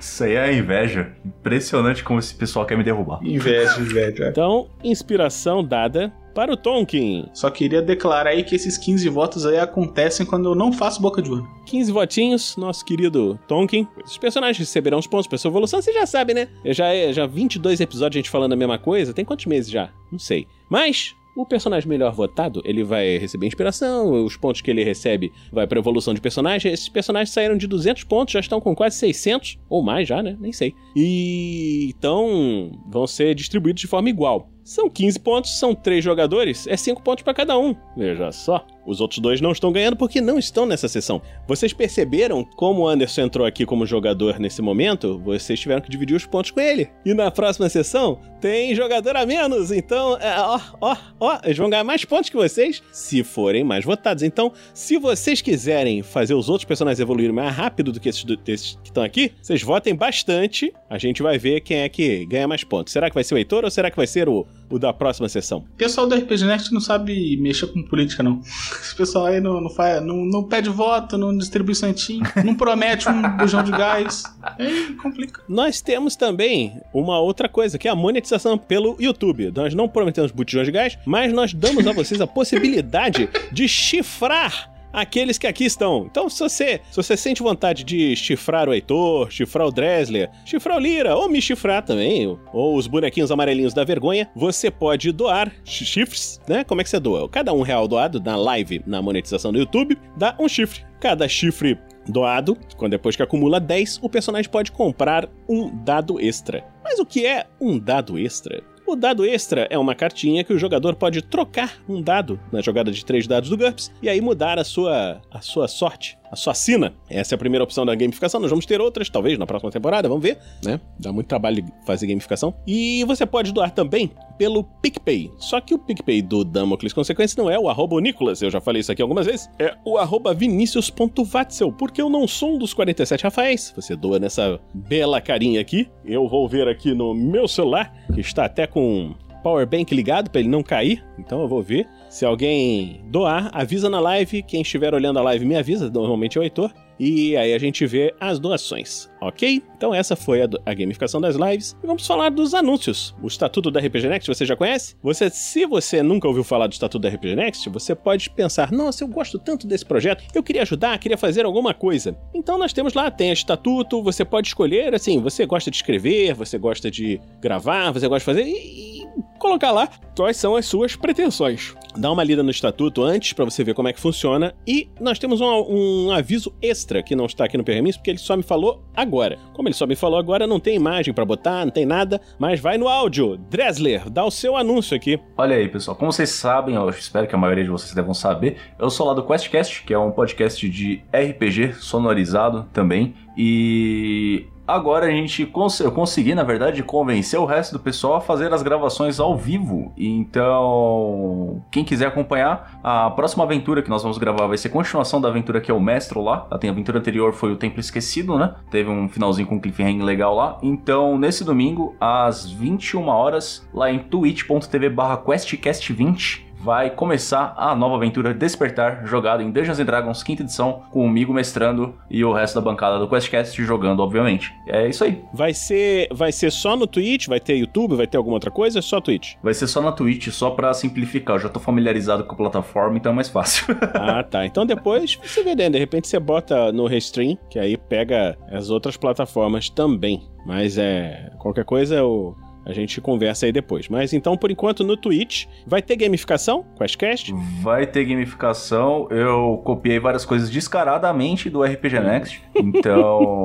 Isso aí é inveja. Impressionante como esse pessoal quer me derrubar. Inveja, inveja. Então, inspiração dada para o Tonkin. Só queria declarar aí que esses 15 votos aí acontecem quando eu não faço boca de urna. 15 votinhos, nosso querido Tonkin. Os personagens receberão os pontos para sua evolução, você já sabe, né? Já, já 22 episódios a gente falando a mesma coisa. Tem quantos meses já? Não sei. Mas o personagem melhor votado, ele vai receber inspiração, os pontos que ele recebe vai para evolução de personagem. Esses personagens saíram de 200 pontos, já estão com quase 600 ou mais já, né? Nem sei. E então vão ser distribuídos de forma igual. São 15 pontos, são 3 jogadores, é 5 pontos para cada um. Veja só. Os outros dois não estão ganhando porque não estão nessa sessão. Vocês perceberam como o Anderson entrou aqui como jogador nesse momento? Vocês tiveram que dividir os pontos com ele. E na próxima sessão tem jogador a menos. Então, é, ó, ó, ó, eles vão ganhar mais pontos que vocês se forem mais votados. Então, se vocês quiserem fazer os outros personagens evoluírem mais rápido do que esses, esses que estão aqui, vocês votem bastante. A gente vai ver quem é que ganha mais pontos. Será que vai ser o Heitor ou será que vai ser o, o da próxima sessão? O pessoal do RPG Next não sabe mexer com política, não. Esse pessoal aí não, não, faz, não, não pede voto, não distribui santinho, não promete um bujão de gás. Aí complica. Nós temos também uma outra coisa, que é a monetização pelo YouTube. Nós não prometemos botijões de gás, mas nós damos a vocês a possibilidade de chifrar aqueles que aqui estão. Então, se você, se você sente vontade de chifrar o Heitor, chifrar o Dresler, chifrar o Lira, ou me chifrar também, ou os bonequinhos amarelinhos da vergonha, você pode doar chifres, né? Como é que você doa? Cada um real doado na live, na monetização do YouTube, dá um chifre. Cada chifre doado, quando depois que acumula 10, o personagem pode comprar um dado extra. Mas o que é um dado extra? O dado extra é uma cartinha que o jogador pode trocar um dado na jogada de três dados do GURPS e aí mudar a sua, a sua sorte, a sua sina. Essa é a primeira opção da gamificação. Nós vamos ter outras, talvez, na próxima temporada, vamos ver, né? Dá muito trabalho fazer gamificação. E você pode doar também pelo PicPay. Só que o PicPay do Damocles Consequência não é o arroba Nicolas, eu já falei isso aqui algumas vezes, é o arroba vinicius.vatzel, porque eu não sou um dos 47 Rafaéis. Você doa nessa bela carinha aqui. Eu vou ver aqui no meu celular, que está até com power bank ligado para ele não cair. Então eu vou ver. Se alguém doar, avisa na live. Quem estiver olhando a live me avisa. Normalmente é o Heitor. E aí a gente vê as doações, ok? Então essa foi a, a, gamificação das lives. E vamos falar dos anúncios. O Estatuto da RPG Next você já conhece? Você, se você nunca ouviu falar do Estatuto da RPG Next, você pode pensar, nossa, eu gosto tanto desse projeto, eu queria ajudar, queria fazer alguma coisa. Então nós temos lá, tem Estatuto, você pode escolher, assim, você gosta de escrever, você gosta de gravar, você gosta de fazer... E, colocar lá quais são as suas pretensões. Dá uma lida no estatuto antes para você ver como é que funciona. E nós temos um, um, aviso extra que não está aqui no Pergaminhos, porque ele só me falou agora. Como ele só me falou agora, não tem imagem para botar, não tem nada, mas vai no áudio. Dresler, dá o seu anúncio aqui. Olha aí, pessoal. Como vocês sabem, eu espero que a maioria de vocês devam saber, eu sou lá do QuestCast, que é um podcast de RPG sonorizado também. E Agora a gente cons eu consegui, na verdade, convencer o resto do pessoal a fazer as gravações ao vivo. Então, quem quiser acompanhar, a próxima aventura que nós vamos gravar vai ser continuação da aventura que é o Mestre lá. A aventura anterior foi o Templo Esquecido, né? Teve um finalzinho com cliffhanger legal lá. Então, nesse domingo, às 21 horas, lá em twitch.tv/questcast20, vai começar a nova aventura Despertar, jogado em Dungeons Dragons quinta edição, comigo mestrando e o resto da bancada do QuestCast jogando, obviamente. É isso aí. Vai ser, vai ser só no Twitch? Vai ter YouTube? Vai ter alguma outra coisa? Só Twitch? Vai ser só na Twitch, só pra simplificar. Eu já tô familiarizado com a plataforma, então é mais fácil. ah, tá. Então depois você vê, né? De repente você bota no Restream, que aí pega as outras plataformas também. Mas é. Qualquer coisa, o a gente conversa aí depois. Mas então, por enquanto, no Twitch, vai ter gamificação? Questcast? Vai ter gamificação. Eu copiei várias coisas descaradamente do RPG Next. Então,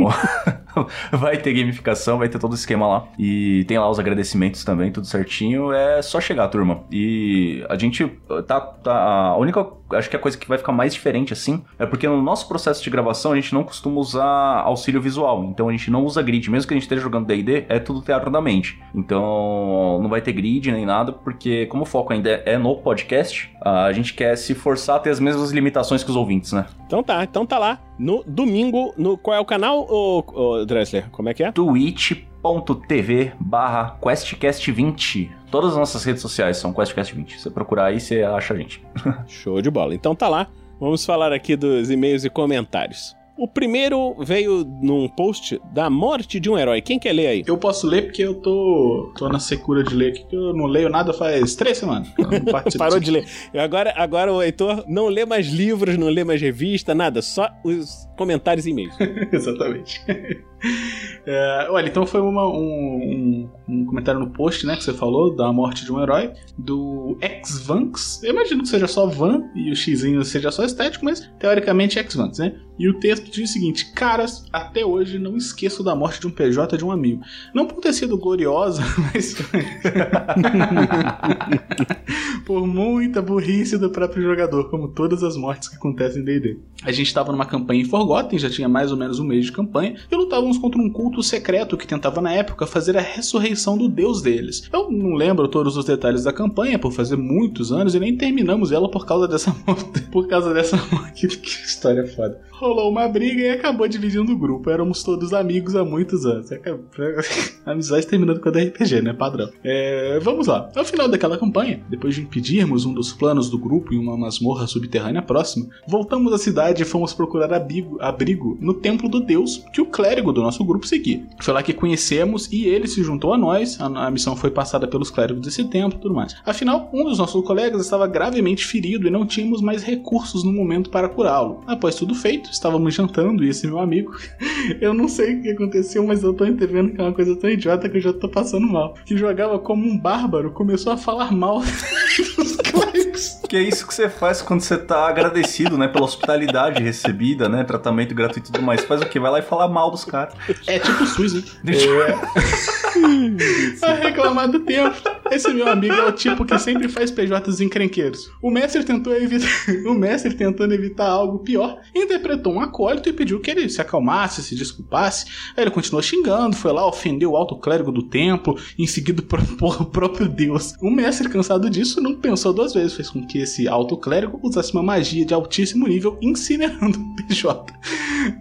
vai ter gamificação, vai ter todo o esquema lá. E tem lá os agradecimentos também, tudo certinho. É só chegar, turma. E a gente tá. tá a única. Acho que a coisa que vai ficar mais diferente assim é porque no nosso processo de gravação a gente não costuma usar auxílio visual. Então a gente não usa grid. Mesmo que a gente esteja jogando DD, é tudo teatro da mente. Então não vai ter grid nem nada, porque como o foco ainda é no podcast, a gente quer se forçar a ter as mesmas limitações que os ouvintes, né? Então tá, então tá lá. No domingo, no qual é o canal, ô, ô Dressler? Como é que é? twitch.tv barra QuestCast20. Todas as nossas redes sociais são QuestCast20. Se você procurar aí, você acha a gente. Show de bola. Então tá lá. Vamos falar aqui dos e-mails e comentários. O primeiro veio num post da morte de um herói. Quem quer ler aí? Eu posso ler porque eu tô, tô na secura de ler aqui, que eu não leio nada faz três semanas. Parou de ler. Agora, agora o Heitor não lê mais livros, não lê mais revista, nada. Só os comentários e e-mails. Exatamente. É, olha, então foi uma, um, um, comentário no post, né, que você falou, da morte de um herói, do X-Vanks. Eu imagino que seja só Van e o xizinho seja só estético, mas teoricamente é X-Vanks, né? E o texto diz o seguinte: Caras, até hoje não esqueço da morte de um PJ de um amigo. Não por ter sido gloriosa, mas. por muita burrice do próprio jogador, como todas as mortes que acontecem em DD. A gente estava numa campanha em Forgotten, já tinha mais ou menos um mês de campanha, e lutávamos contra um culto secreto que tentava na época fazer a ressurreição do deus deles. Eu não lembro todos os detalhes da campanha, por fazer muitos anos, e nem terminamos ela por causa dessa morte. por causa dessa morte. que história foda rolou uma briga e acabou dividindo o grupo. Éramos todos amigos há muitos anos. A amizade terminando com a RPG, né? Padrão. É, vamos lá. Ao final daquela campanha, depois de impedirmos um dos planos do grupo em uma masmorra subterrânea próxima, voltamos à cidade e fomos procurar abrigo, abrigo no templo do deus que o clérigo do nosso grupo seguia. Foi lá que conhecemos e ele se juntou a nós. A, a missão foi passada pelos clérigos desse templo e tudo mais. Afinal, um dos nossos colegas estava gravemente ferido e não tínhamos mais recursos no momento para curá-lo. Após tudo feito, estávamos jantando e esse meu amigo, eu não sei o que aconteceu, mas eu tô entendendo que é uma coisa tão idiota que eu já tô passando mal. Que jogava como um bárbaro, começou a falar mal dos clérigos. Que é isso que você faz quando você tá agradecido, né? Pela hospitalidade recebida, né? Tratamento gratuito e tudo mais. Faz o quê? Vai lá e fala mal dos caras. É tipo SUS, hein? a reclamar do tempo. Esse meu amigo é o tipo que sempre faz PJs encrenqueiros. O mestre tentou evitar, o mestre tentando evitar algo pior, interpretou um acólito e pediu que ele se acalmasse, se desculpasse. Aí ele continuou xingando, foi lá, ofendeu o alto clérigo do templo, em seguida por próprio Deus. O mestre, cansado disso, não pensou duas vezes, fez com que esse alto clérigo usasse uma magia de altíssimo nível, incinerando o PJ.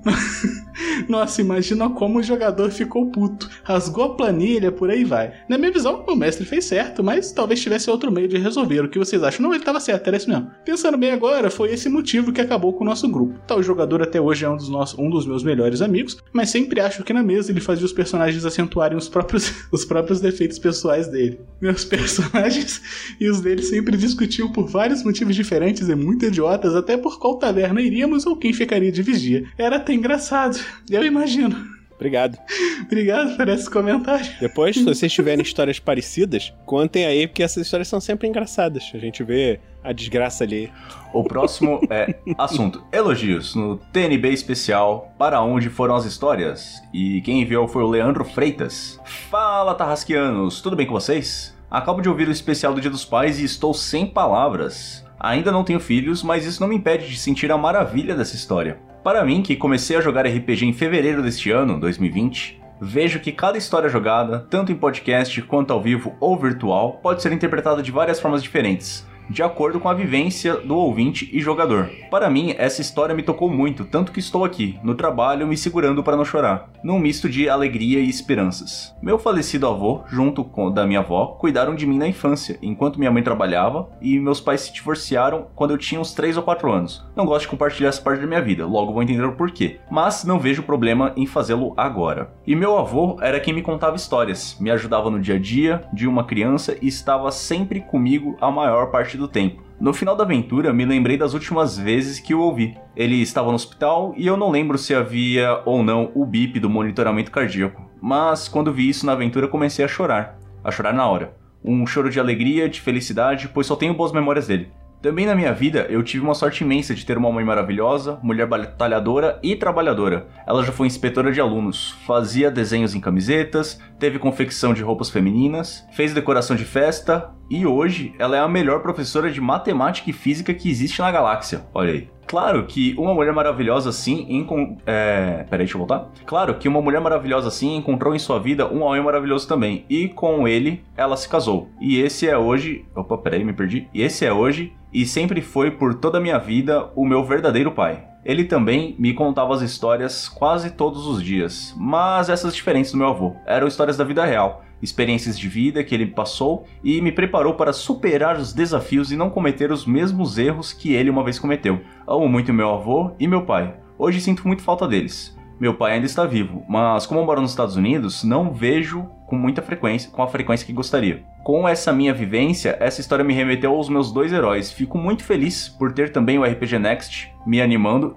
Nossa, imagina como o jogador ficou puto. Rasgou a planilha, por aí vai. Na minha visão, o mestre fez certo, mas talvez tivesse outro meio de resolver. O que vocês acham? Não, ele estava certo, era isso mesmo. Pensando bem agora, foi esse motivo que acabou com o nosso grupo. Tal jogador até hoje é um dos, nossos, um dos meus melhores amigos, mas sempre acho que na mesa ele fazia os personagens acentuarem os próprios, os próprios defeitos pessoais dele. Meus personagens e os dele sempre discutiam por vários motivos diferentes e muito idiotas, até por qual taverna iríamos ou quem ficaria de vigia. Era até engraçado. Eu imagino. Obrigado. Obrigado por esse comentário. Depois, se vocês tiverem histórias parecidas, contem aí, porque essas histórias são sempre engraçadas. A gente vê a desgraça ali. O próximo é assunto: elogios no TNB especial. Para onde foram as histórias? E quem enviou foi o Leandro Freitas. Fala, Tarrasquianos, tudo bem com vocês? Acabo de ouvir o especial do Dia dos Pais e estou sem palavras. Ainda não tenho filhos, mas isso não me impede de sentir a maravilha dessa história. Para mim, que comecei a jogar RPG em fevereiro deste ano, 2020, vejo que cada história jogada, tanto em podcast quanto ao vivo ou virtual, pode ser interpretada de várias formas diferentes, de acordo com a vivência do ouvinte e jogador. Para mim, essa história me tocou muito, tanto que estou aqui, no trabalho, me segurando para não chorar, num misto de alegria e esperanças. Meu falecido avô, junto com da minha avó, cuidaram de mim na infância, enquanto minha mãe trabalhava, e meus pais se divorciaram quando eu tinha uns 3 ou 4 anos. Não gosto de compartilhar essa parte da minha vida, logo vou entender o porquê, mas não vejo problema em fazê-lo agora. E meu avô era quem me contava histórias, me ajudava no dia a dia de uma criança e estava sempre comigo a maior parte do tempo. No final da aventura, me lembrei das últimas vezes que o ouvi. Ele estava no hospital e eu não lembro se havia ou não o bip do monitoramento cardíaco. Mas quando vi isso na aventura, comecei a chorar. A chorar na hora. Um choro de alegria, de felicidade, pois só tenho boas memórias dele. Também na minha vida, eu tive uma sorte imensa de ter uma mãe maravilhosa, mulher batalhadora e trabalhadora. Ela já foi inspetora de alunos, fazia desenhos em camisetas, teve confecção de roupas femininas, fez decoração de festa e hoje ela é a melhor professora de matemática e física que existe na galáxia. Olha aí. Claro que uma mulher maravilhosa assim. Encon... É... Peraí, deixa eu voltar. Claro que uma mulher maravilhosa assim encontrou em sua vida um homem maravilhoso também. E com ele, ela se casou. E esse é hoje. Opa, peraí, me perdi. E esse é hoje, e sempre foi por toda a minha vida, o meu verdadeiro pai. Ele também me contava as histórias quase todos os dias, mas essas diferentes do meu avô. Eram histórias da vida real experiências de vida que ele passou e me preparou para superar os desafios e não cometer os mesmos erros que ele uma vez cometeu. Amo muito meu avô e meu pai. Hoje sinto muito falta deles. Meu pai ainda está vivo, mas como eu moro nos Estados Unidos, não vejo com muita frequência, com a frequência que gostaria. Com essa minha vivência, essa história me remeteu aos meus dois heróis. Fico muito feliz por ter também o RPG Next me animando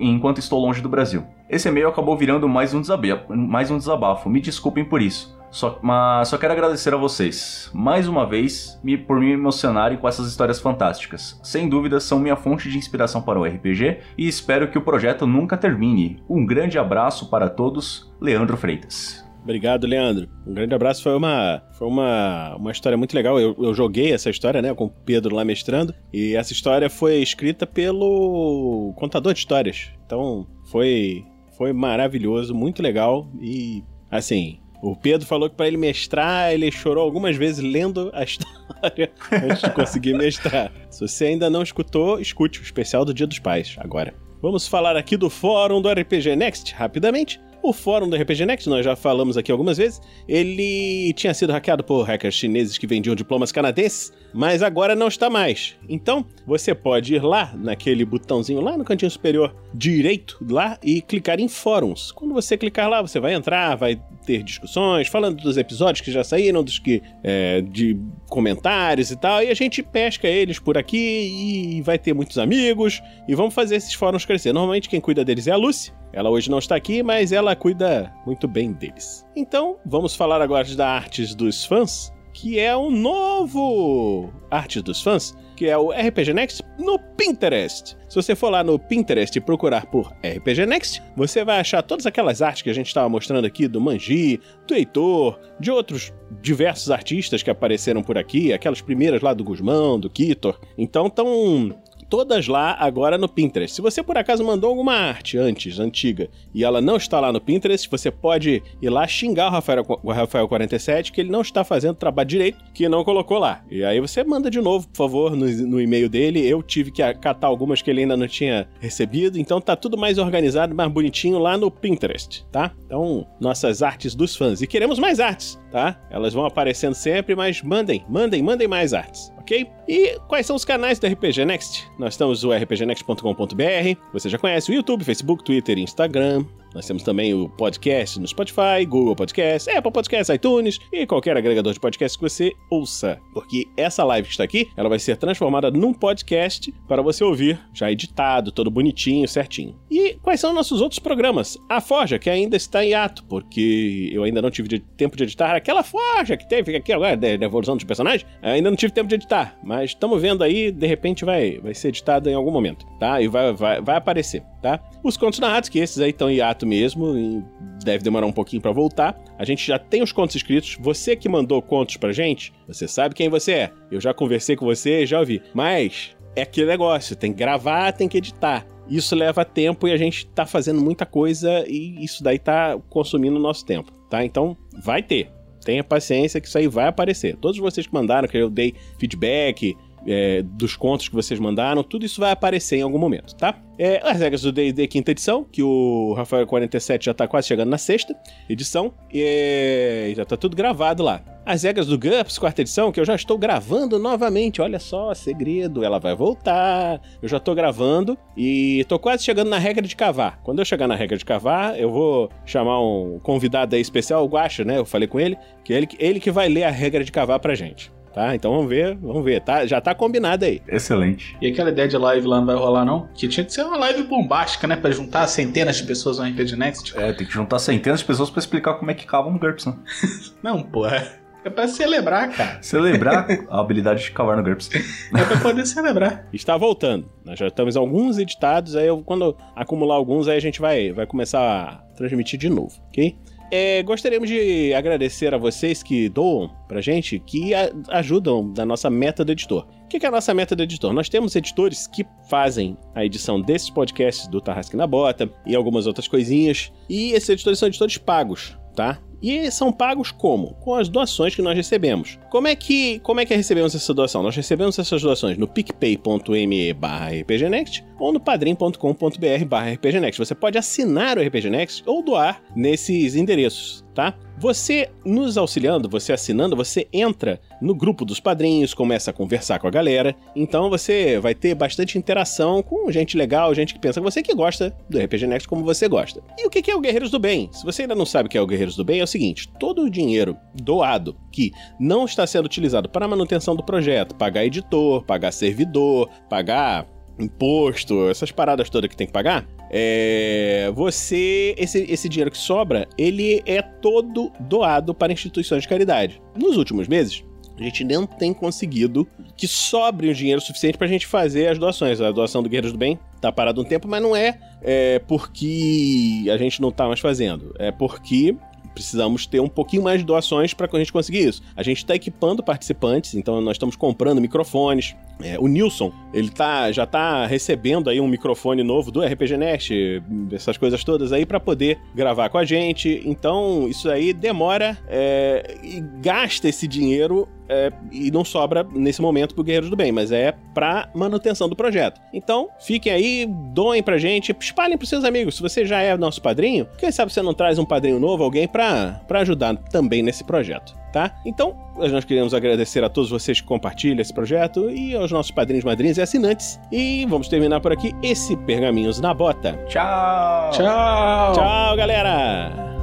enquanto estou longe do Brasil. Esse e-mail acabou virando mais um desabafo, mais um desabafo. Me desculpem por isso. Só, mas só quero agradecer a vocês, mais uma vez, me, por me emocionarem com essas histórias fantásticas. Sem dúvida, são minha fonte de inspiração para o RPG e espero que o projeto nunca termine. Um grande abraço para todos, Leandro Freitas. Obrigado, Leandro. Um grande abraço. Foi uma, foi uma, uma história muito legal. Eu, eu joguei essa história, né, com o Pedro lá mestrando. E essa história foi escrita pelo contador de histórias. Então, foi, foi maravilhoso, muito legal. E, assim, o Pedro falou que para ele mestrar, ele chorou algumas vezes lendo a história antes de conseguir mestrar. Se você ainda não escutou, escute o especial do Dia dos Pais agora. Vamos falar aqui do fórum do RPG Next, rapidamente. O fórum do RPG Next, nós já falamos aqui algumas vezes, ele tinha sido hackeado por hackers chineses que vendiam diplomas canadenses, mas agora não está mais. Então, você pode ir lá, naquele botãozinho lá no cantinho superior direito, lá, e clicar em fóruns. Quando você clicar lá, você vai entrar, vai ter discussões, falando dos episódios que já saíram, dos que. É, de comentários e tal, e a gente pesca eles por aqui e vai ter muitos amigos, e vamos fazer esses fóruns crescer. Normalmente quem cuida deles é a Lucy. Ela hoje não está aqui, mas ela cuida muito bem deles. Então, vamos falar agora da Artes dos Fãs, que é um novo Artes dos Fãs, que é o RPG Next no Pinterest. Se você for lá no Pinterest e procurar por RPG Next, você vai achar todas aquelas artes que a gente estava mostrando aqui do Manji, do Heitor, de outros diversos artistas que apareceram por aqui, aquelas primeiras lá do Guzmão, do Kitor. Então estão todas lá agora no Pinterest. Se você por acaso mandou alguma arte antes, antiga, e ela não está lá no Pinterest, você pode ir lá xingar o Rafael, o Rafael 47 que ele não está fazendo o trabalho direito, que não colocou lá. E aí você manda de novo, por favor, no, no e-mail dele. Eu tive que catar algumas que ele ainda não tinha recebido, então tá tudo mais organizado, mais bonitinho lá no Pinterest, tá? Então, nossas artes dos fãs. E queremos mais artes, tá? Elas vão aparecendo sempre, mas mandem, mandem, mandem mais artes, ok? E quais são os canais do RPG Next? Nós temos o rpgnext.com.br, você já conhece o YouTube, Facebook, Twitter e Instagram. Nós temos também o podcast no Spotify, Google Podcast, Apple Podcast, iTunes e qualquer agregador de podcast que você ouça. Porque essa live que está aqui, ela vai ser transformada num podcast para você ouvir, já editado, todo bonitinho, certinho. E quais são nossos outros programas? A Forja, que ainda está em ato, porque eu ainda não tive tempo de editar aquela Forja que teve aqui agora, da da evolução dos personagens, ainda não tive tempo de editar, mas estamos vendo aí, de repente vai, vai ser editado em algum momento, tá? E vai, vai, vai aparecer, tá? Os contos narrados, que esses aí estão em ato mesmo, e deve demorar um pouquinho pra voltar. A gente já tem os contos escritos. Você que mandou contos pra gente, você sabe quem você é. Eu já conversei com você, já ouvi. Mas é aquele negócio, tem que gravar, tem que editar. Isso leva tempo e a gente tá fazendo muita coisa e isso daí tá consumindo o nosso tempo, tá? Então, vai ter. Tenha paciência que isso aí vai aparecer. Todos vocês que mandaram, que eu dei feedback, é, dos contos que vocês mandaram, tudo isso vai aparecer em algum momento, tá? É, as regras do D&D quinta edição, que o Rafael 47 já tá quase chegando na sexta edição, e já tá tudo gravado lá. As regras do GURPS quarta edição, que eu já estou gravando novamente, olha só, segredo, ela vai voltar. Eu já tô gravando e tô quase chegando na regra de cavar. Quando eu chegar na regra de cavar, eu vou chamar um convidado aí especial, o Guacha, né? Eu falei com ele, que ele, ele que vai ler a regra de cavar pra gente. Tá? Então vamos ver, vamos ver, tá? Já tá combinado aí. Excelente. E aquela ideia de live lá não vai rolar, não? Que tinha que ser uma live bombástica, né? Pra juntar centenas de pessoas no RPG Next. É, tem que juntar centenas de pessoas pra explicar como é que cava um GURPS, né? Não, porra. É pra celebrar, cara. Celebrar a habilidade de cavar no GURPS. É pra poder celebrar. Está voltando. Nós já estamos alguns editados, aí eu, quando acumular alguns, aí a gente vai, vai começar a transmitir de novo, ok? É, gostaríamos de agradecer a vocês que doam pra gente, que a- ajudam na nossa meta do editor. O que que é a nossa meta do editor? Nós temos editores que fazem a edição desses podcasts do Tarrasque na Bota e algumas outras coisinhas, e esses editores são editores pagos, tá? E são pagos como? Com as doações que nós recebemos. Como é que, como é que recebemos essa doação? Nós recebemos essas doações no picpay.me barra rpgnext ou no padrim.com.br barra rpgnext. Você pode assinar o RPG Next ou doar nesses endereços, tá? Você nos auxiliando, você assinando, você entra no grupo dos padrinhos, começa a conversar com a galera. Então você vai ter bastante interação com gente legal, gente que pensa você que gosta do RPG Next como você gosta. E o que é o Guerreiros do Bem? Se você ainda não sabe o que é o Guerreiros do Bem, é o seguinte: todo o dinheiro doado que não está sendo utilizado para a manutenção do projeto, pagar editor, pagar servidor, pagar imposto, essas paradas todas que tem que pagar, é, você esse, esse dinheiro que sobra, ele é todo doado para instituições de caridade. Nos últimos meses, a gente não tem conseguido que sobre o dinheiro suficiente pra gente fazer as doações. A doação do Guerreiros do Bem tá parado um tempo, mas não é, é porque a gente não tá mais fazendo. É porque precisamos ter um pouquinho mais de doações para a gente conseguir isso. A gente está equipando participantes, então nós estamos comprando microfones. É, o Nilson, ele tá, já tá recebendo aí um microfone novo do RPG Next, essas coisas todas aí para poder gravar com a gente. Então isso aí demora é, e gasta esse dinheiro é, e não sobra nesse momento pro Guerreiros do Bem, mas é pra manutenção do projeto. Então, fiquem aí, doem pra gente, espalhem pros seus amigos. Se você já é nosso padrinho, quem sabe você não traz um padrinho novo, alguém pra, pra ajudar também nesse projeto, tá? Então, nós queremos agradecer a todos vocês que compartilham esse projeto e aos nossos padrinhos, madrinhas e assinantes. E vamos terminar por aqui esse Pergaminhos na Bota. Tchau! Tchau! Tchau, galera!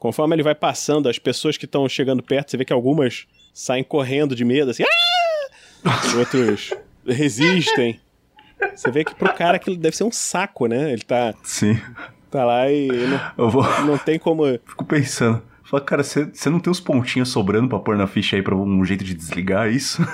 Conforme ele vai passando, as pessoas que estão chegando perto, você vê que algumas saem correndo de medo, assim. "Ah!" Outros resistem. Você vê que pro cara aquilo deve ser um saco, né? Ele tá, Sim. tá lá e não, Eu vou. não tem como. Fico pensando. Fala, cara, você você não tem uns pontinhos sobrando pra pôr na ficha aí pra um jeito de desligar isso?